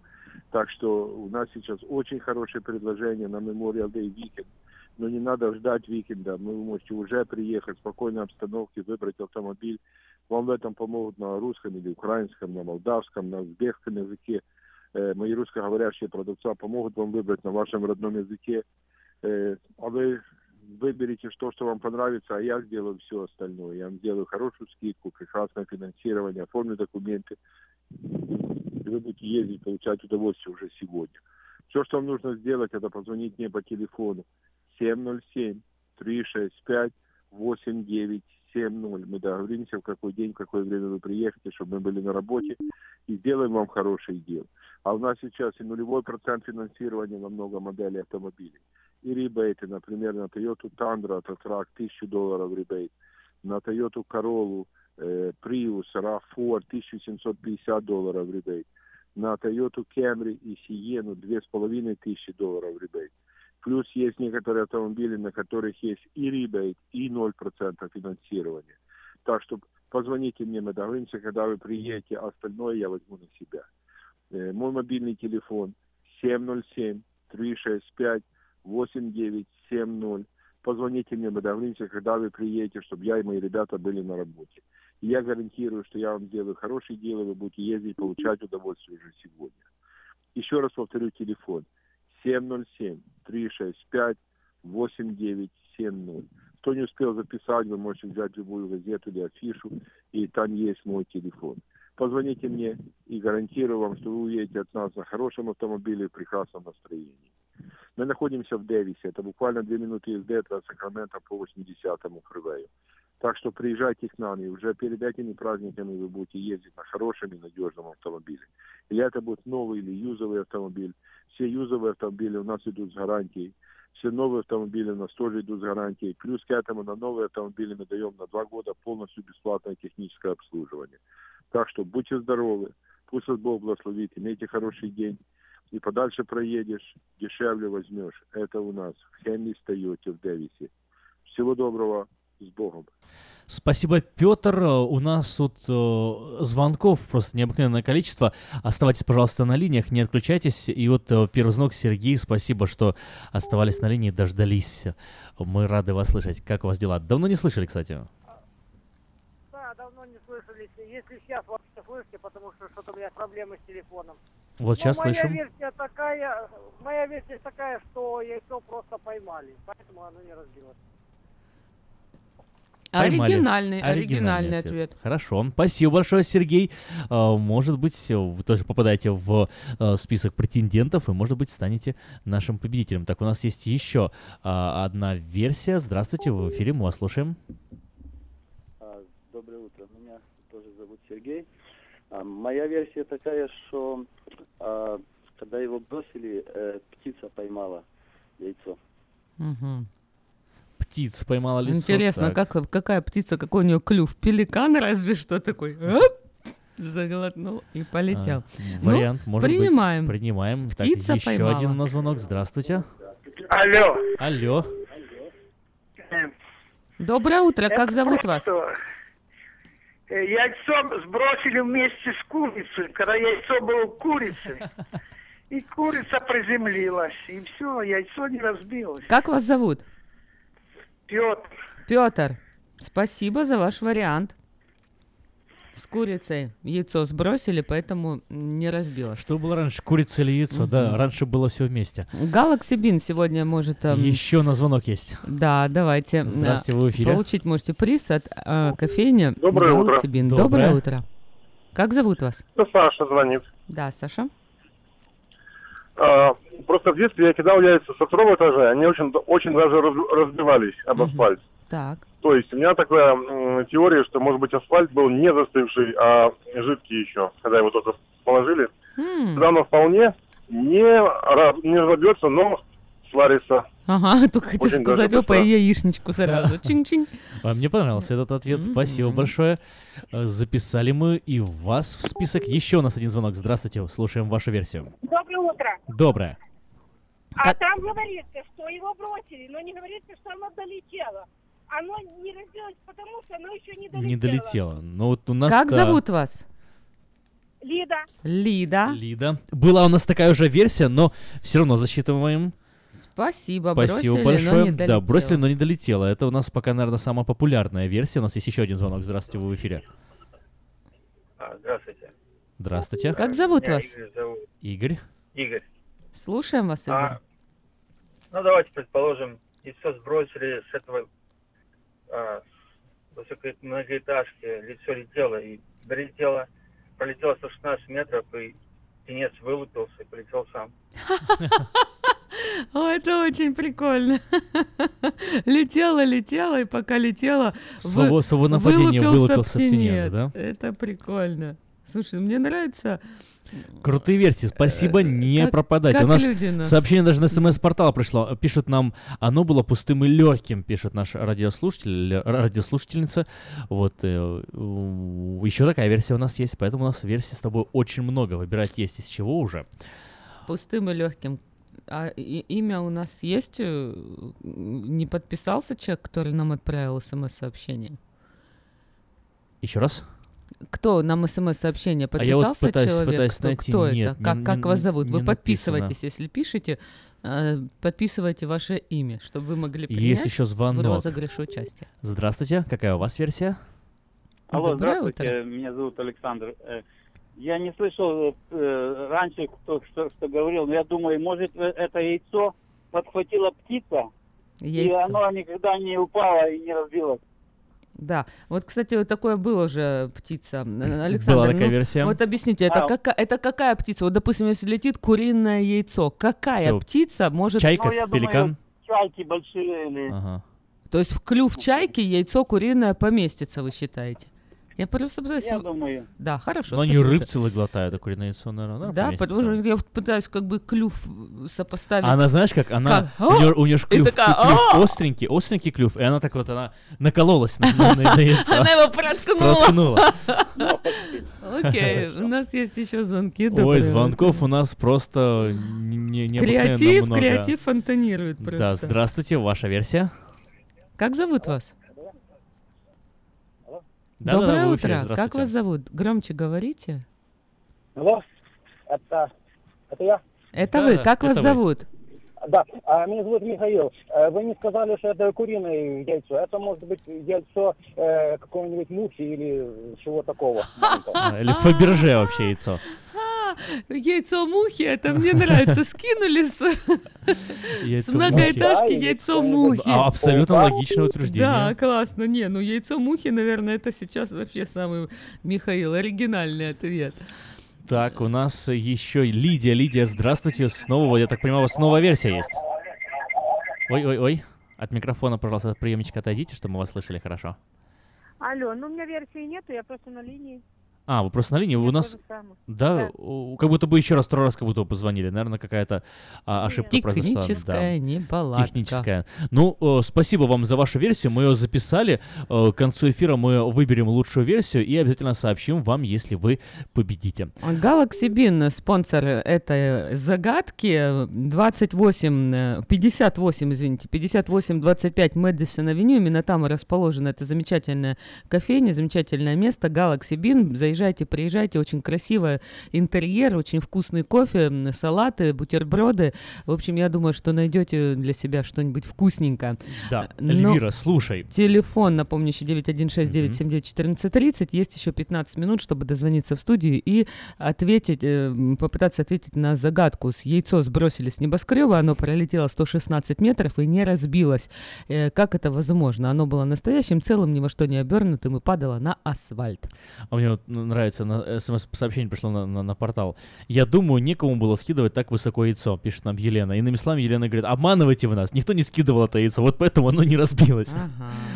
Так что у нас сейчас очень хорошее предложение на Memorial Day Weekend. Но не надо ждать уикенда. Вы можете уже приехать в спокойной обстановке, выбрать автомобиль. Вам в этом помогут на русском или украинском, на молдавском, на узбекском языке. Э, мои русскоговорящие продавца помогут вам выбрать на вашем родном языке. Э, а вы выберите то, что вам понравится, а я сделаю все остальное. Я вам сделаю хорошую скидку, прекрасное финансирование, оформлю документы. И вы будете ездить, получать удовольствие уже сегодня. Все, что вам нужно сделать, это позвонить мне по телефону 707-365-8970. Мы договоримся, в какой день, в какое время вы приедете, чтобы мы были на работе и сделаем вам хороший дел. А у нас сейчас и нулевой процент финансирования на много моделей автомобилей. И ребейты, например, на Toyota Tundra, Tatrac 1000 долларов ребейт, на Toyota Corolla, э, Prius, RAV4 1750 долларов ребейт, на Toyota Camry и Sienna 2500 долларов ребейт. Плюс есть некоторые автомобили, на которых есть и ребейт, и 0% финансирования. Так что позвоните мне, мы договоримся, когда вы приедете, а остальное я возьму на себя. Э, Мой мобильный телефон 707-365-8970. Позвоните мне, мы договоримся, когда вы приедете, чтобы я и мои ребята были на работе. И я гарантирую, что я вам сделаю хорошие дела, вы будете ездить, получать удовольствие уже сегодня. Еще раз повторю телефон 707-365-8970. Кто не успел записать, вы можете взять любую газету или афишу, и там есть мой телефон. Позвоните мне и гарантирую вам, что вы уедете от нас на хорошем автомобиле в прекрасном настроении. Мы находимся в Дэвисе. Это буквально две минуты езды от Сакрамента по 80-му фривею. Так что приезжайте к нам, и уже перед этими праздниками вы будете ездить на хорошем и надежном автомобиле. Или это будет новый или юзовый автомобиль. Все юзовые автомобили у нас идут с гарантией. Все новые автомобили у нас тоже идут с гарантией. Плюс к этому на новые автомобили мы даем на два года полностью бесплатное техническое обслуживание. Так что будьте здоровы, пусть вас Бог благословит, имейте хороший день. И подальше проедешь, дешевле возьмешь. Это у нас в Хенли Тойоте в Дэвисе. Всего доброго, с Богом. Спасибо, Петр. У нас тут э, звонков просто необыкновенное количество. Оставайтесь, пожалуйста, на линиях, не отключайтесь. И вот э, первый звонок Сергей, спасибо, что оставались на линии, дождались. Мы рады вас слышать. Как у вас дела? Давно не слышали, кстати. Да, давно не слышались. Если сейчас вообще слышите, потому что что-то у меня проблемы с телефоном. Вот сейчас Но моя слышим. версия такая, моя версия такая, что яйцо просто поймали, поэтому оно не разбилось. Поймали. Оригинальный, оригинальный ответ. Хорошо. Спасибо большое, Сергей. А, Может быть, вы тоже попадаете в а, список претендентов и, может быть, станете нашим победителем. Так, у нас есть еще а, одна версия. Здравствуйте, в эфире, мы вас слушаем. Доброе утро. Меня тоже зовут Сергей. Моя версия такая, что когда его бросили, э, птица поймала яйцо. Мгм. Птиц поймала лицо. Интересно, Так. как, какая птица, какой у нее клюв? Пеликан разве что такой? оп, заглотнул и полетел. А, Ну, Вариант, может принимаем. быть. Принимаем. Птица так, еще поймала. один у нас звонок. Здравствуйте. Алло. Алло. Доброе утро, как Это зовут вас? просто, э, Яйцо сбросили вместе с курицей, когда яйцо было у курицы. И курица приземлилась, и все, яйцо не разбилось. Как вас зовут? Петр. Петр, спасибо за ваш вариант. С курицей яйцо сбросили, поэтому не разбилось. Что было раньше, курица или яйцо? Да, Мгм. раньше было все вместе. Galaxy Bean сегодня может... эм, Еще на звонок есть. Да, давайте. Здравствуйте, э, вы в эфире. Получить можете приз от э, кофейни Доброе Galaxy утро. Bean. Доброе. Доброе утро. Как зовут вас? Это Саша звонит. Да, Саша. А, просто в детстве я кидал яйца со второго этажа, они очень, очень даже раз- разбивались об асфальт. Так. То есть у меня такая м, теория, что, может быть, асфальт был не застывший, а жидкий еще, когда его только положили. М. Тогда оно вполне не, не разобьется, но сварится. Ага, только хотел Очень сказать, опа, и яичничку сразу. Чин-чин. А мне понравился этот ответ. Спасибо большое. Э, Записали мы и вас в список. Еще у нас один звонок. Здравствуйте, слушаем вашу версию. Доброе утро. Доброе. А там говорится, что его бросили, но не говорится, что оно долетело. Оно не разбилось, потому что оно еще не долетело. Не долетело. Но вот у нас... Как зовут вас? Лида. Лида. Лида. Была у нас такая же версия, но все равно засчитываем. Спасибо, Спасибо бросили, большое. но не да, долетело. бросили, но не долетело. Это у нас пока, наверное, самая популярная версия. У нас есть еще один звонок. Здравствуйте, вы в эфире. А, здравствуйте. Здравствуйте. Как зовут Меня вас? Игорь зовут. Игорь. Игорь. Слушаем вас, Игорь. А, ну, давайте предположим, яйцо сбросили с этого а, с высокой многоэтажки, лицо летело и долетело, пролетело 116 метров, и птенец вылупился и полетел сам. О, это очень прикольно. Летела, летела, и пока летела, Свобо- свободное падение, вылупился птенец, да? Это прикольно. Слушай, мне нравится... Крутые версии, спасибо, не Э, как- пропадать. как У нас люди нас- сообщение даже на смс-портал пришло. Пишут нам, оно было пустым и легким, пишет наш радиослушатель, радиослушательница. Вот, э, еще такая версия у нас есть, поэтому у нас версий с тобой очень много. Выбирать есть из чего уже. Пустым и легким. А и- имя у нас есть? э, Не подписался человек, который нам отправил смс-сообщение? Еще раз? Кто нам смс-сообщение А я вот подписался пытаюсь- человек? пытаюсь кто, найти. кто Нет, это? Как, не- как не- вас зовут? Вы не подписывайтесь, написано. если пишете, э, подписывайте ваше имя, чтобы вы могли принять Есть еще в звонок. розыгрыше участие. Здравствуйте, какая у вас версия? Алло, Доброе здравствуйте, меня зовут Александр. Э, Я не слышал э, раньше, кто что, что говорил, но я думаю, может, э, это яйцо подхватила птица, и Яйцо. оно никогда не упало и не разбилось. Да, вот, кстати, вот такое было уже птица. Э, Александр, такая ну, версия. Вот объясните, это, А. кака- это какая птица? Вот, допустим, если летит куриное яйцо, какая Что, птица может... чайка, Ну, я пеликан? думаю, чайки большие или... Ага. То есть в клюв чайки яйцо куриное поместится, вы считаете? Я просто пытаюсь... Я думаю. Да, хорошо. Но они спасибо рыб большое. целый глотают, а куриное яйцо, наверное, Да, потому что я пытаюсь как бы клюв сопоставить. А она, знаешь, как она, Как? у нее, А! у нее клюв, такая, клюв «А!» остренький, остренький клюв, и она так вот, она накололась на, на- на яйцо. Она его проткнула. Проткнула. Окей, у нас есть еще звонки. Ой, звонков у нас просто не, Креатив, креатив фонтанирует просто. Да, здравствуйте, ваша версия. Как зовут вас? Да-да-да, Доброе в эфире, утро. Как вас зовут? Громче говорите. Алло, это, это я? Это Да, вы. Как это вас вы. зовут? Да, а, меня зовут Михаил. Э, Вы не сказали, что это куриное яйцо. Это может быть яйцо э, какого-нибудь мухи или чего такого. А, Или Фаберже вообще яйцо. А, яйцо мухи, это мне нравится. Скинули с, многоэтажки яйцо мухи. А, абсолютно логичное утверждение. Да, классно. Не, ну яйцо мухи, наверное, это сейчас вообще самый, Михаил, оригинальный ответ. Так, у нас еще Лидия. Лидия, здравствуйте. Снова, я так понимаю, у вас снова версия есть. Ой-ой-ой. От микрофона, пожалуйста, от приемничка отойдите, чтобы мы вас слышали хорошо. Алло, ну у меня версии нету, я просто на линии. А, вы просто на линии, вы у нас... Да, Да. у- как будто бы еще раз, второй раз, как будто бы позвонили. Наверное, какая-то а, ошибка произошла. Техническая да. неполадка. Техническая. Ну, э, спасибо вам за вашу версию. Мы ее записали. Э, К концу эфира мы выберем лучшую версию и обязательно сообщим вам, если вы победите. Galaxy Bean, спонсор этой загадки, 28, э, 58, извините, 58-25 Мэдисон Авеню, именно там и расположена эта замечательная кофейня, замечательное место, Galaxy Bean, заезжайте, приезжайте, очень красивый интерьер, очень вкусный кофе, салаты, бутерброды, в общем, я думаю, что найдете для себя что-нибудь вкусненькое. Да, Но- Эльвира, слушай. Телефон, напомню, еще 916-979-1430. Есть еще 15 минут, чтобы дозвониться в студию и ответить, э, попытаться ответить на загадку. С яйцо сбросили с небоскреба, оно пролетело 116 метров и не разбилось. Э, Как это возможно? Оно было настоящим, целым, ни во что не обернутым и падало на асфальт. А мне вот нравится, на смс-сообщение пришло на, на- на портал. Я думаю, некому было скидывать так высоко яйцо, пишет нам Елена. Иными словами, Елена говорит, обманывайте вы нас. Никто не скидывал это яйцо, вот поэтому оно не разбилось.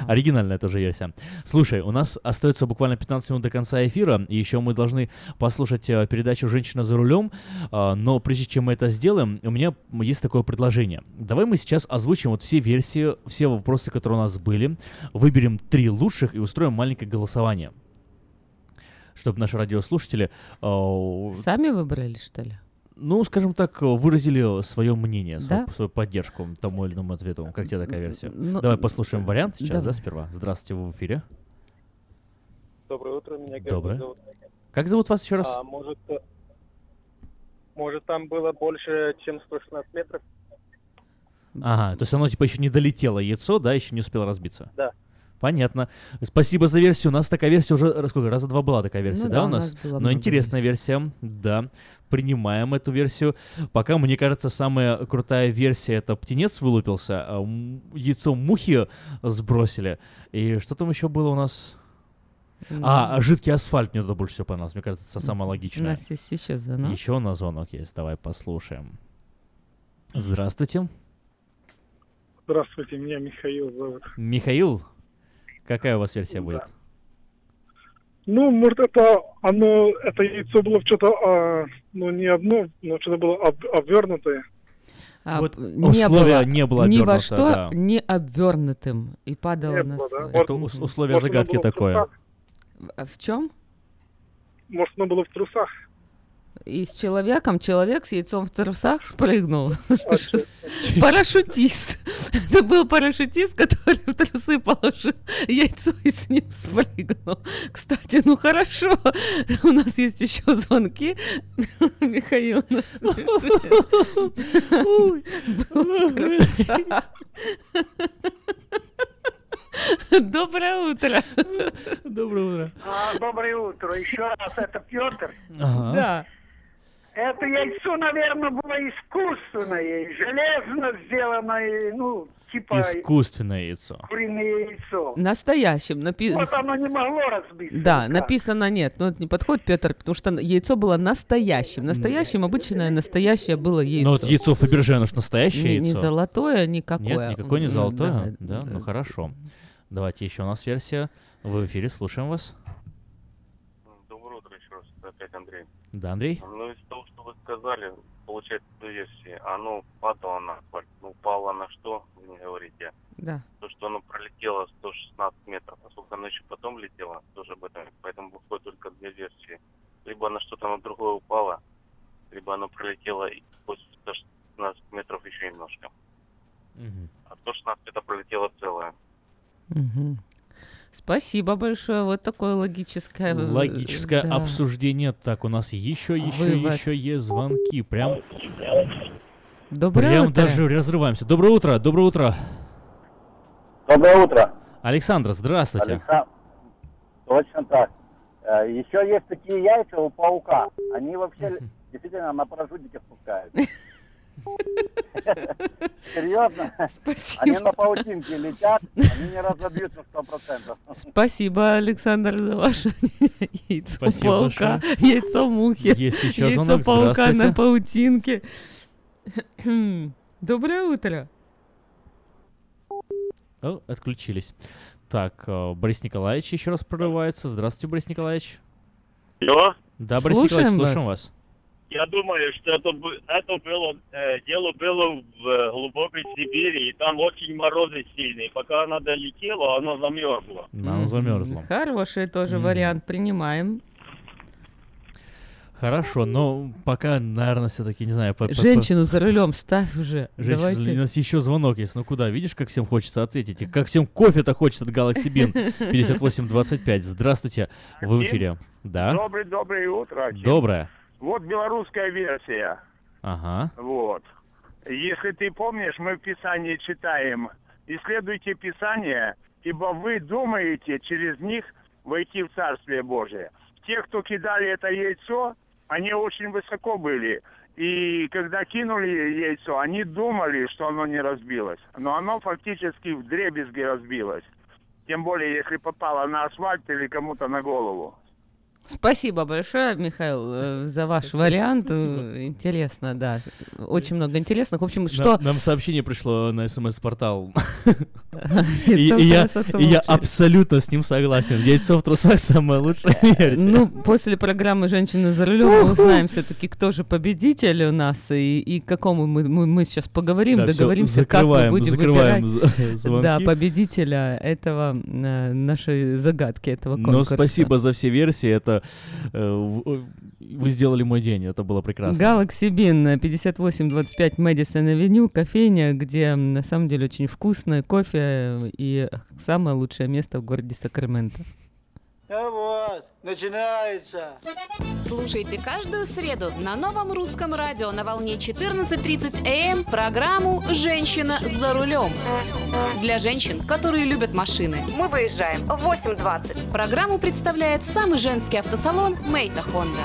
Оригинальная тоже версия. Слушай, у нас остается буквально 15 минут до конца эфира, и еще мы должны послушать э, передачу «Женщина за рулем», а, но прежде чем мы это сделаем, у меня есть такое предложение. Давай мы сейчас озвучим вот все версии, все вопросы, которые у нас были, выберем три лучших и устроим маленькое голосование чтобы наши радиослушатели, э, Сами выбрали, что ли? ну, скажем так, выразили свое мнение, свою, Да? свою поддержку тому или иному ответу. Как тебе такая версия? Ну, Давай послушаем вариант сейчас, да, давай. сперва. Здравствуйте, вы в эфире. Доброе утро, меня Герман Доброе. зовут. Как зовут вас еще раз? А, может, э, может, там было больше, чем 116 метров? Ага, то есть оно типа еще не долетело яйцо, да, еще не успело разбиться. Да. Понятно. Спасибо за версию. У нас такая версия уже раз- сколько? Раза два была такая версия, Ну да, да, у у нас? нас было Но интересная версия, да. Принимаем эту версию. Пока, мне кажется, самая крутая версия это птенец вылупился, а яйцо мухи сбросили. И что там еще было у нас? А, а жидкий асфальт мне туда больше всего понравилось. Мне кажется, это самое У логичное. нас есть еще звонок. Еще у нас звонок есть. Давай послушаем. Здравствуйте. Здравствуйте, меня Михаил зовут. Михаил, какая у вас версия будет? Ну, может, это оно, это яйцо было что-то, а, ну, не одно, но что-то было об- обвернутое. А, Вот не условие было не было ни во что да. не обвернутым и падало Не на было, да? свой. Это ус- условие Может, загадки в такое. А В чем? Может, оно было в трусах. И с человеком, человек с яйцом в трусах спрыгнул. Парашютист. Это был парашютист, который в трусы положил яйцо и с ним спрыгнул. Кстати, ну хорошо. У нас есть еще звонки. Михаил нас. Доброе утро. Доброе утро. А, доброе утро. Еще раз, это Петр. Ага. Да. Это яйцо, наверное, было искусственное, железно сделанное, ну, типа Искусственное яйцо. куриное яйцо. Настоящим Вот написано. оно не могло разбиться. Да, никак. написано нет, но это не подходит, Петр, потому что яйцо было настоящим. Настоящим обычное настоящее было яйцо. Ну вот яйцо Фаберже, оно же настоящее Не, яйцо. не золотое, никакое. Нет, никакое не золотое. да, Да, ну хорошо. Давайте еще у нас версия. Вы в эфире, слушаем вас. Доброе утро еще раз, это опять Андрей. Да, Андрей? Ну, из того, что вы сказали, получается, две версии. Оно падало на асфальт. Ну, упало на что, вы не говорите. Да. То, что оно пролетело 116 метров, а сколько оно еще потом летело, тоже об этом. Поэтому выходит только две версии. Либо на что-то на другое упало, либо оно пролетело и после 116 метров еще немножко. А 116 это пролетело целое. Мгм. Спасибо большое. Вот такое логическое... э, Логическое да. обсуждение. Так, у нас еще, еще, Вывод. еще есть звонки. Прям, Доброе прям утро. даже разрываемся. Доброе утро, доброе утро. Доброе утро. Александр, здравствуйте. Александр. Точно так. Э, Еще есть такие яйца у паука. Они вообще действительно на парашютике спускают. Серьезно? Спасибо. Они на паутинке летят, они не разобьются сто процентов. Спасибо, Александр, за ваше яйцо Спасибо паука, большое. яйцо мухи, Есть еще яйцо звонок. паука на паутинке. Доброе утро. О, отключились. Так, э, Борис Николаевич еще раз прорывается. Здравствуйте, Борис Николаевич. Алло? Да, Борис Слушаем Николаевич, вас. слушаем вас. Я думаю, что это, это было, э, дело было в э, глубокой Сибири, и там очень морозы сильные. Пока она долетела, она замерзла. Она замерзла. Хороший тоже вариант, принимаем. Хорошо, но пока, наверное, все-таки, не знаю... по- по- по- Женщину за рулем ставь уже. Женщина, Давайте. у нас еще звонок есть. Ну куда? Видишь, как всем хочется ответить? И как всем кофе-то хочется от Galaxy Bean 5825. Здравствуйте, вы в эфире. Да? Доброе, доброе утро. Доброе. Вот белорусская версия. Ага. Вот. Если ты помнишь, мы в Писании читаем, исследуйте Писание, ибо вы думаете через них войти в Царствие Божие. Те, кто кидали это яйцо, они очень высоко были. И когда кинули яйцо, они думали, что оно не разбилось. Но оно фактически в дребезги разбилось. Тем более, если попало на асфальт или кому-то на голову. Спасибо большое, Михаил, э, за ваш вариант. Интересно, да. Очень много интересных. В общем, что... Нам сообщение пришло на смс-портал. И я трусах и самое я лучшее. абсолютно с ним согласен. Яйцо в трусах самая лучшая версия. Ну, после программы «Женщины за рулем» мы узнаем все-таки, кто же победитель у нас и, какому мы, мы, мы сейчас поговорим, Да, всё, договоримся, как мы будем выбирать звонки. да, победителя этого, э, нашей загадки, этого Но конкурса. спасибо за все версии. Это э, вы сделали мой день. Это было прекрасно. Galaxy Bean 5825 Мэдисон Авеню, кофейня, где на самом деле очень вкусное кофе и самое лучшее место в городе Сакраменто. Ну вот, начинается. Слушайте каждую среду на новом русском радио на волне 14.30 АМ программу «Женщина за рулем». Для женщин, которые любят машины. Мы выезжаем в 8.20. Программу представляет самый женский автосалон «Мейта Хонда».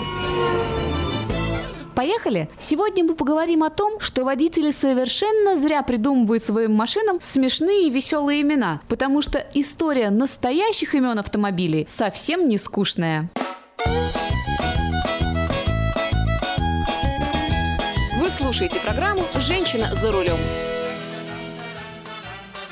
Поехали! Сегодня мы поговорим о том, что водители совершенно зря придумывают своим машинам смешные и веселые имена, потому что история настоящих имен автомобилей совсем не скучная. Вы слушаете программу «Женщина за рулем».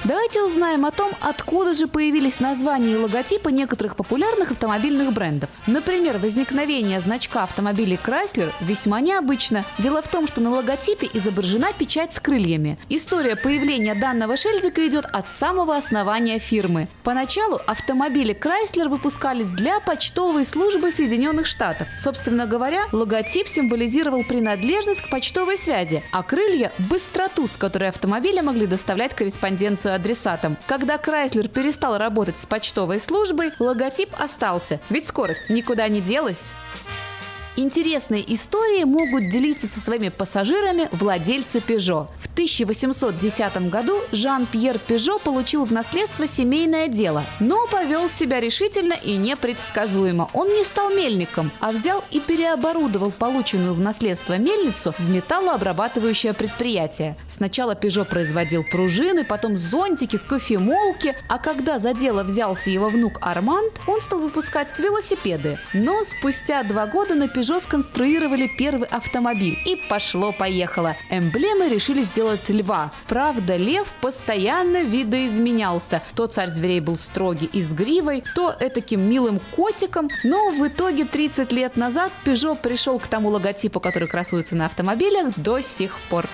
Давайте узнаем о том, откуда же появились названия и логотипы некоторых популярных автомобильных брендов. Например, возникновение значка автомобилей Chrysler весьма необычно. Дело в том, что на логотипе изображена печать с крыльями. История появления данного шильдика идет от самого основания фирмы. Поначалу автомобили Chrysler выпускались для почтовой службы Соединенных Штатов. Собственно говоря, логотип символизировал принадлежность к почтовой связи, а крылья – быстроту, с которой автомобили могли доставлять корреспонденцию адресатам. Когда Chrysler перестал работать с почтовой службой, логотип остался, ведь скорость никуда не делась. Интересные истории могут делиться со своими пассажирами владельцы Peugeot. В 1810 году Жан-Пьер Пежо получил в наследство семейное дело, но повел себя решительно и непредсказуемо. Он не стал мельником, а взял и переоборудовал полученную в наследство мельницу в металлообрабатывающее предприятие. Сначала Пежо производил пружины, потом зонтики, кофемолки, а когда за дело взялся его внук Арманд, он стал выпускать велосипеды. Но спустя два года на Peugeot сконструировали первый автомобиль. И пошло-поехало. Эмблемой решили сделать льва. Правда, лев постоянно видоизменялся. То царь зверей был строгий и с гривой, то этаким милым котиком. Но в итоге 30 лет назад Peugeot пришел к тому логотипу, который красуется на автомобилях до сих пор.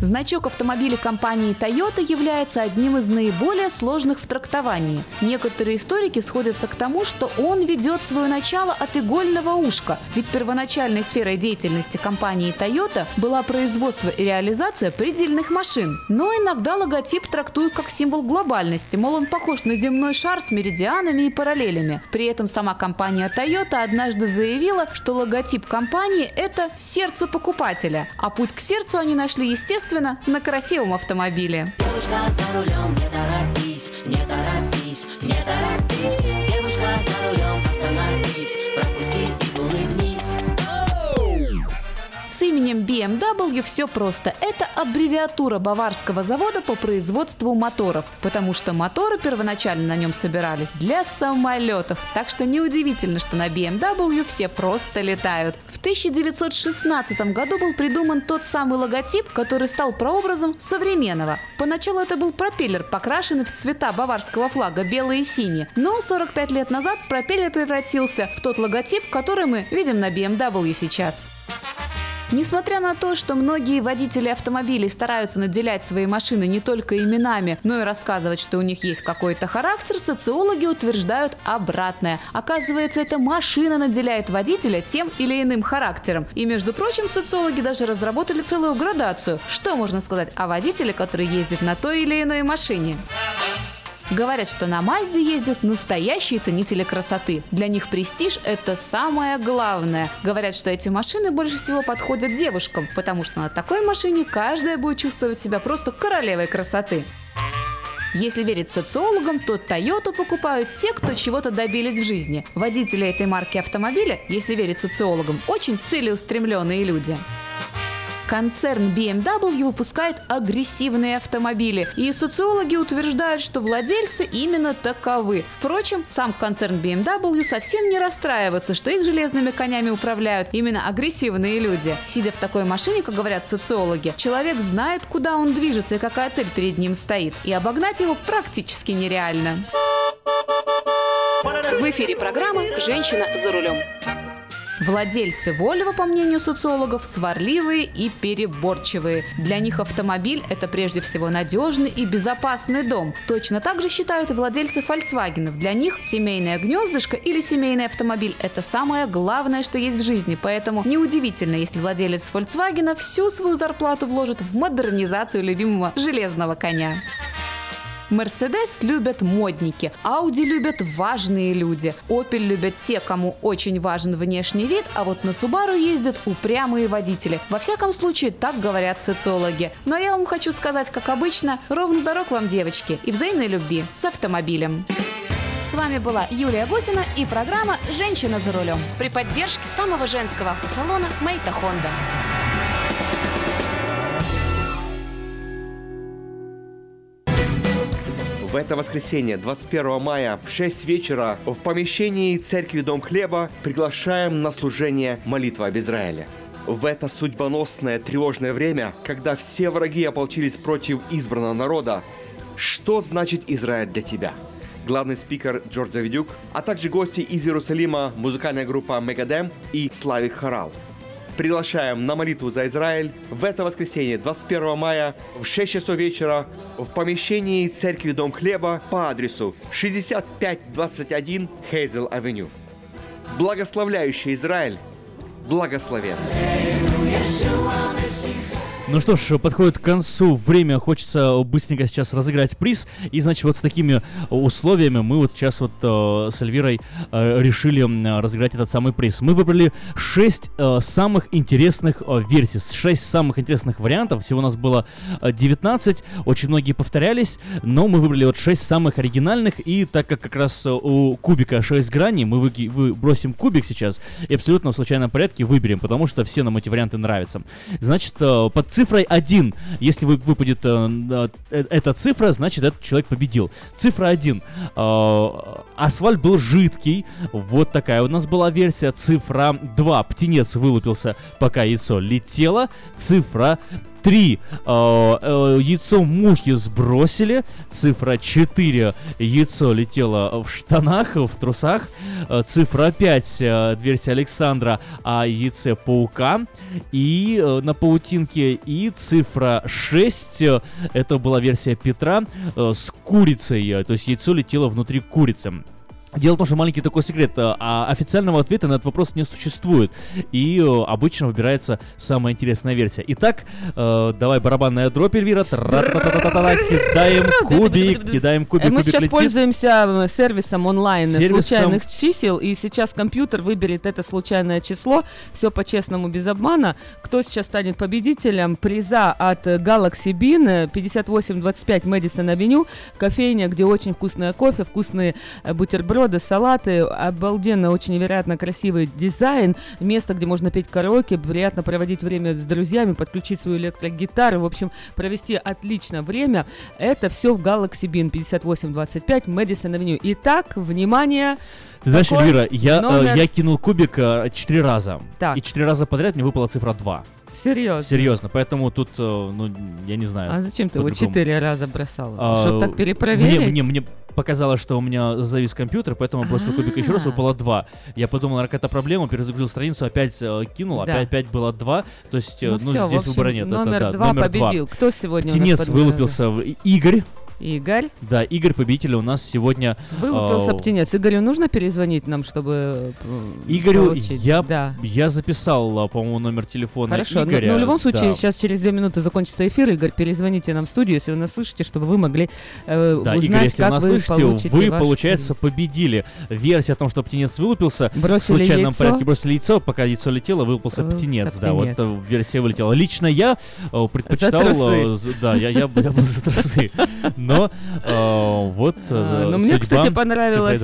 Значок автомобиля компании Toyota является одним из наиболее сложных в трактовании. Некоторые историки сходятся к тому, что он ведет свое начало от игольного ушка, ведь первоначальной сферой деятельности компании Toyota была производство и реализация предельных машин. Но иногда логотип трактуют как символ глобальности, мол, он похож на земной шар с меридианами и параллелями. При этом сама компания Toyota однажды заявила, что логотип компании – это сердце покупателя, а путь к сердцу они нашли, естественно, на красивом автомобиле. Девушка за рулем, не торопись, не торопись, не торопись. Девушка за рулем, остановись, BMW все просто. Это аббревиатура баварского завода по производству моторов, потому что моторы первоначально на нем собирались для самолетов. Так что неудивительно, что на BMW все просто летают. В 1916 году был придуман тот самый логотип, который стал прообразом современного. Поначалу это был пропеллер, покрашенный в цвета баварского флага белые и синие. Но 45 лет назад пропеллер превратился в тот логотип, который мы видим на BMW сейчас. Несмотря на то, что многие водители автомобилей стараются наделять свои машины не только именами, но и рассказывать, что у них есть какой-то характер, социологи утверждают обратное. Оказывается, эта машина наделяет водителя тем или иным характером. И, между прочим, социологи даже разработали целую градацию. Что можно сказать о водителе, который ездит на той или иной машине? Говорят, что на Мазде ездят настоящие ценители красоты. Для них престиж – это самое главное. Говорят, что эти машины больше всего подходят девушкам, потому что на такой машине каждая будет чувствовать себя просто королевой красоты. Если верить социологам, то Toyota покупают те, кто чего-то добились в жизни. Водители этой марки автомобиля, если верить социологам, очень целеустремленные люди. Концерн BMW выпускает агрессивные автомобили, и социологи утверждают, что владельцы именно таковы. Впрочем, сам концерн BMW совсем не расстраивается, что их железными конями управляют именно агрессивные люди. Сидя в такой машине, как говорят социологи, человек знает, куда он движется и какая цель перед ним стоит, и обогнать его практически нереально. В эфире программа «Женщина за рулем». Владельцы Volvo, по мнению социологов, сварливые и переборчивые. Для них автомобиль – это прежде всего надежный и безопасный дом. Точно так же считают и владельцы Volkswagen. Для них семейное гнездышко или семейный автомобиль – это самое главное, что есть в жизни. Поэтому неудивительно, если владелец Volkswagen всю свою зарплату вложит в модернизацию любимого железного коня. Мерседес любят модники, Ауди любят важные люди, Opel любят те, кому очень важен внешний вид, а вот на Subaru ездят упрямые водители. Во всяком случае, так говорят социологи. Но я вам хочу сказать, как обычно, ровно дорог вам, девочки, и взаимной любви с автомобилем. С вами была Юлия Гусина и программа «Женщина за рулем» при поддержке самого женского автосалона «Мейта Хонда». В это воскресенье, 21 мая, в 6 вечера, в помещении Церкви Дом Хлеба приглашаем на служение «Молитва об Израиле». В это судьбоносное тревожное время, когда все враги ополчились против избранного народа, что значит Израиль для тебя? Главный спикер Джордж Давидюк, а также гости из Иерусалима, музыкальная группа Мегадем и Славик Хорал – Приглашаем на молитву за Израиль в это воскресенье, 21 мая, в 6 часов вечера в помещении Церкви Дом Хлеба по адресу 6521 Хейзел Авеню. Благословляющий Израиль, благословен. Ну что ж, подходит к концу время, хочется быстренько сейчас разыграть приз. И, значит, вот с такими условиями мы вот сейчас вот э, с Эльвирой э, решили э, разыграть этот самый приз. Мы выбрали 6 э, самых интересных э, версий, 6 самых интересных вариантов. Всего у нас было 19, очень многие повторялись, но мы выбрали вот 6 самых оригинальных. И так как как раз у кубика 6 граней, мы вы, вы бросим кубик сейчас и абсолютно в случайном порядке выберем, потому что все нам эти варианты нравятся. Значит, э, под цифрой 1, если вы, выпадет э, э, эта цифра, значит этот человек победил. Цифра 1. Э, асфальт был жидкий. Вот такая у нас была версия. Цифра 2. Птенец вылупился, пока яйцо летело. Цифра 3. Э, э, яйцо мухи сбросили. Цифра 4. Яйцо летело в штанах, в трусах. Э, цифра 5. Э, версия Александра о яйце паука. И на паутинке. И цифра 6. Э, это была версия Петра с курицей. То есть яйцо летело внутри курицы. Дело в том, что маленький такой секрет, э, а официального ответа на этот вопрос не существует, и э, обычно выбирается самая интересная версия. Итак, э, давай барабанная дробь, Эльвира, кидаем кубик, кидаем кубик, Мы сейчас пользуемся сервисом онлайн случайных чисел, и сейчас компьютер выберет это случайное число, все по-честному, без обмана. Кто сейчас станет победителем приза от Galaxy Bean 5825 Мэдисон Авеню, кофейня, где очень вкусное кофе, вкусные бутерброды, бутерброды, салаты, обалденно, очень невероятно красивый дизайн, место, где можно петь караоке, приятно проводить время с друзьями, подключить свою электрогитару, в общем, провести отлично время. Это все в Galaxy Bean 5825 Мэдисон Авеню. Итак, внимание, Ты знаешь, какой Эльвира, я, э, номер? я кинул кубик э, четыре раза. Так. И четыре раза подряд мне выпала цифра 2. Серьезно? Серьезно, поэтому тут, э, ну, я не знаю. А зачем ты его четыре раза бросал? А, Чтобы так перепроверить? Мне, мне, мне показалось, что у меня завис компьютер, поэтому я бросил кубик еще раз, А. выпало 2. Я подумал, какая-то проблема, перезагрузил страницу, опять э, кинул, опять, опять было 2. То есть, э, Ну, ну, здесь выбора нет. номер два два. победил. Кто сегодня у нас Птенец вылупился Игорь. Игорь? Да, Игорь победитель у нас сегодня. Вылупился э, птенец. Игорю нужно перезвонить нам, чтобы э, Игорю получить? я, Да. я записал, а, по-моему, номер телефона Хорошо, но, Игоря. но в любом случае, да. сейчас через две минуты закончится эфир. Игорь, перезвоните нам в студию, если вы нас слышите, чтобы вы могли э, Да, узнать, Игорь, если как вы нас вы слышите, получите вы, ваш получается, победили. Версия о том, что птенец вылупился, Бросили в случайном яйцо. порядке бросили яйцо, пока яйцо летело, вылупился Вылупился птенец. Да, вот эта версия вылетела. Лично я э, предпочитал... трусы. э, з- Да, я, я, я был за трусы. Но э, вот э, А, Но мне, кстати, понравилась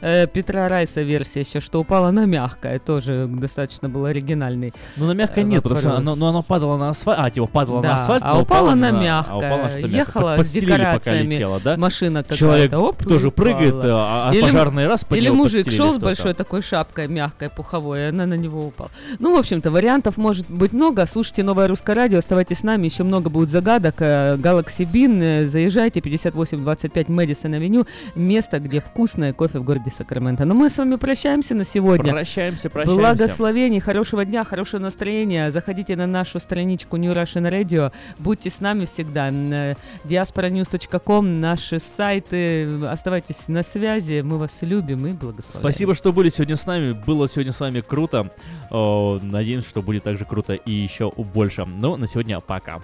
э, Петра Райса версия еще, что упала на мягкое. Тоже достаточно был оригинальный. Ну, на мягкое нет, потому что оно, падало на асфальт. А, типа падало Да, на асфальт, а упала на а мягкое. мягкое. Ехала с декорациями машина какая-то, Человек тоже прыгает, а, а пожарный раз Или мужик шел с большой такой шапкой мягкой, пуховой, и она на него упала. Ну, в общем-то, вариантов может быть много. Слушайте новое русское радио, оставайтесь с нами, еще много будет загадок. Galaxy Bean, заезжайте, 5825 Мэдисон Авеню, место, где вкусное кофе в городе Сакраменто. Но мы с вами прощаемся на сегодня. Прощаемся, прощаемся. Благословений, хорошего дня, хорошего настроения. Заходите на нашу страничку New Russian Radio. Будьте с нами всегда. М, э, diasporanews.com, наши сайты. Оставайтесь на связи. Мы вас любим и благословляем. Спасибо, что были сегодня с нами. Было сегодня с вами круто. О, надеемся, что будет также круто и еще больше. Ну, на сегодня пока.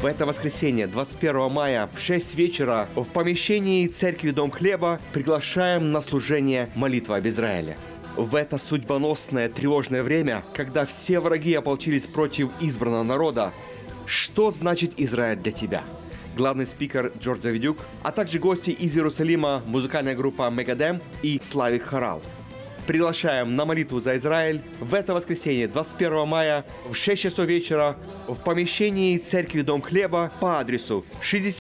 В это воскресенье, 21 мая, в 6 вечера, в помещении Церкви Дом Хлеба приглашаем на служение «Молитва об Израиле». В это судьбоносное тревожное время, когда все враги ополчились против избранного народа, что значит Израиль для тебя? Главный спикер Джордж Давидюк, а также гости из Иерусалима, музыкальная группа Мегадем и Славик Хорал. Приглашаем на молитву за Израиль в это воскресенье, 21 мая, в 6 часов вечера в помещении Церкви Дом Хлеба по адресу 60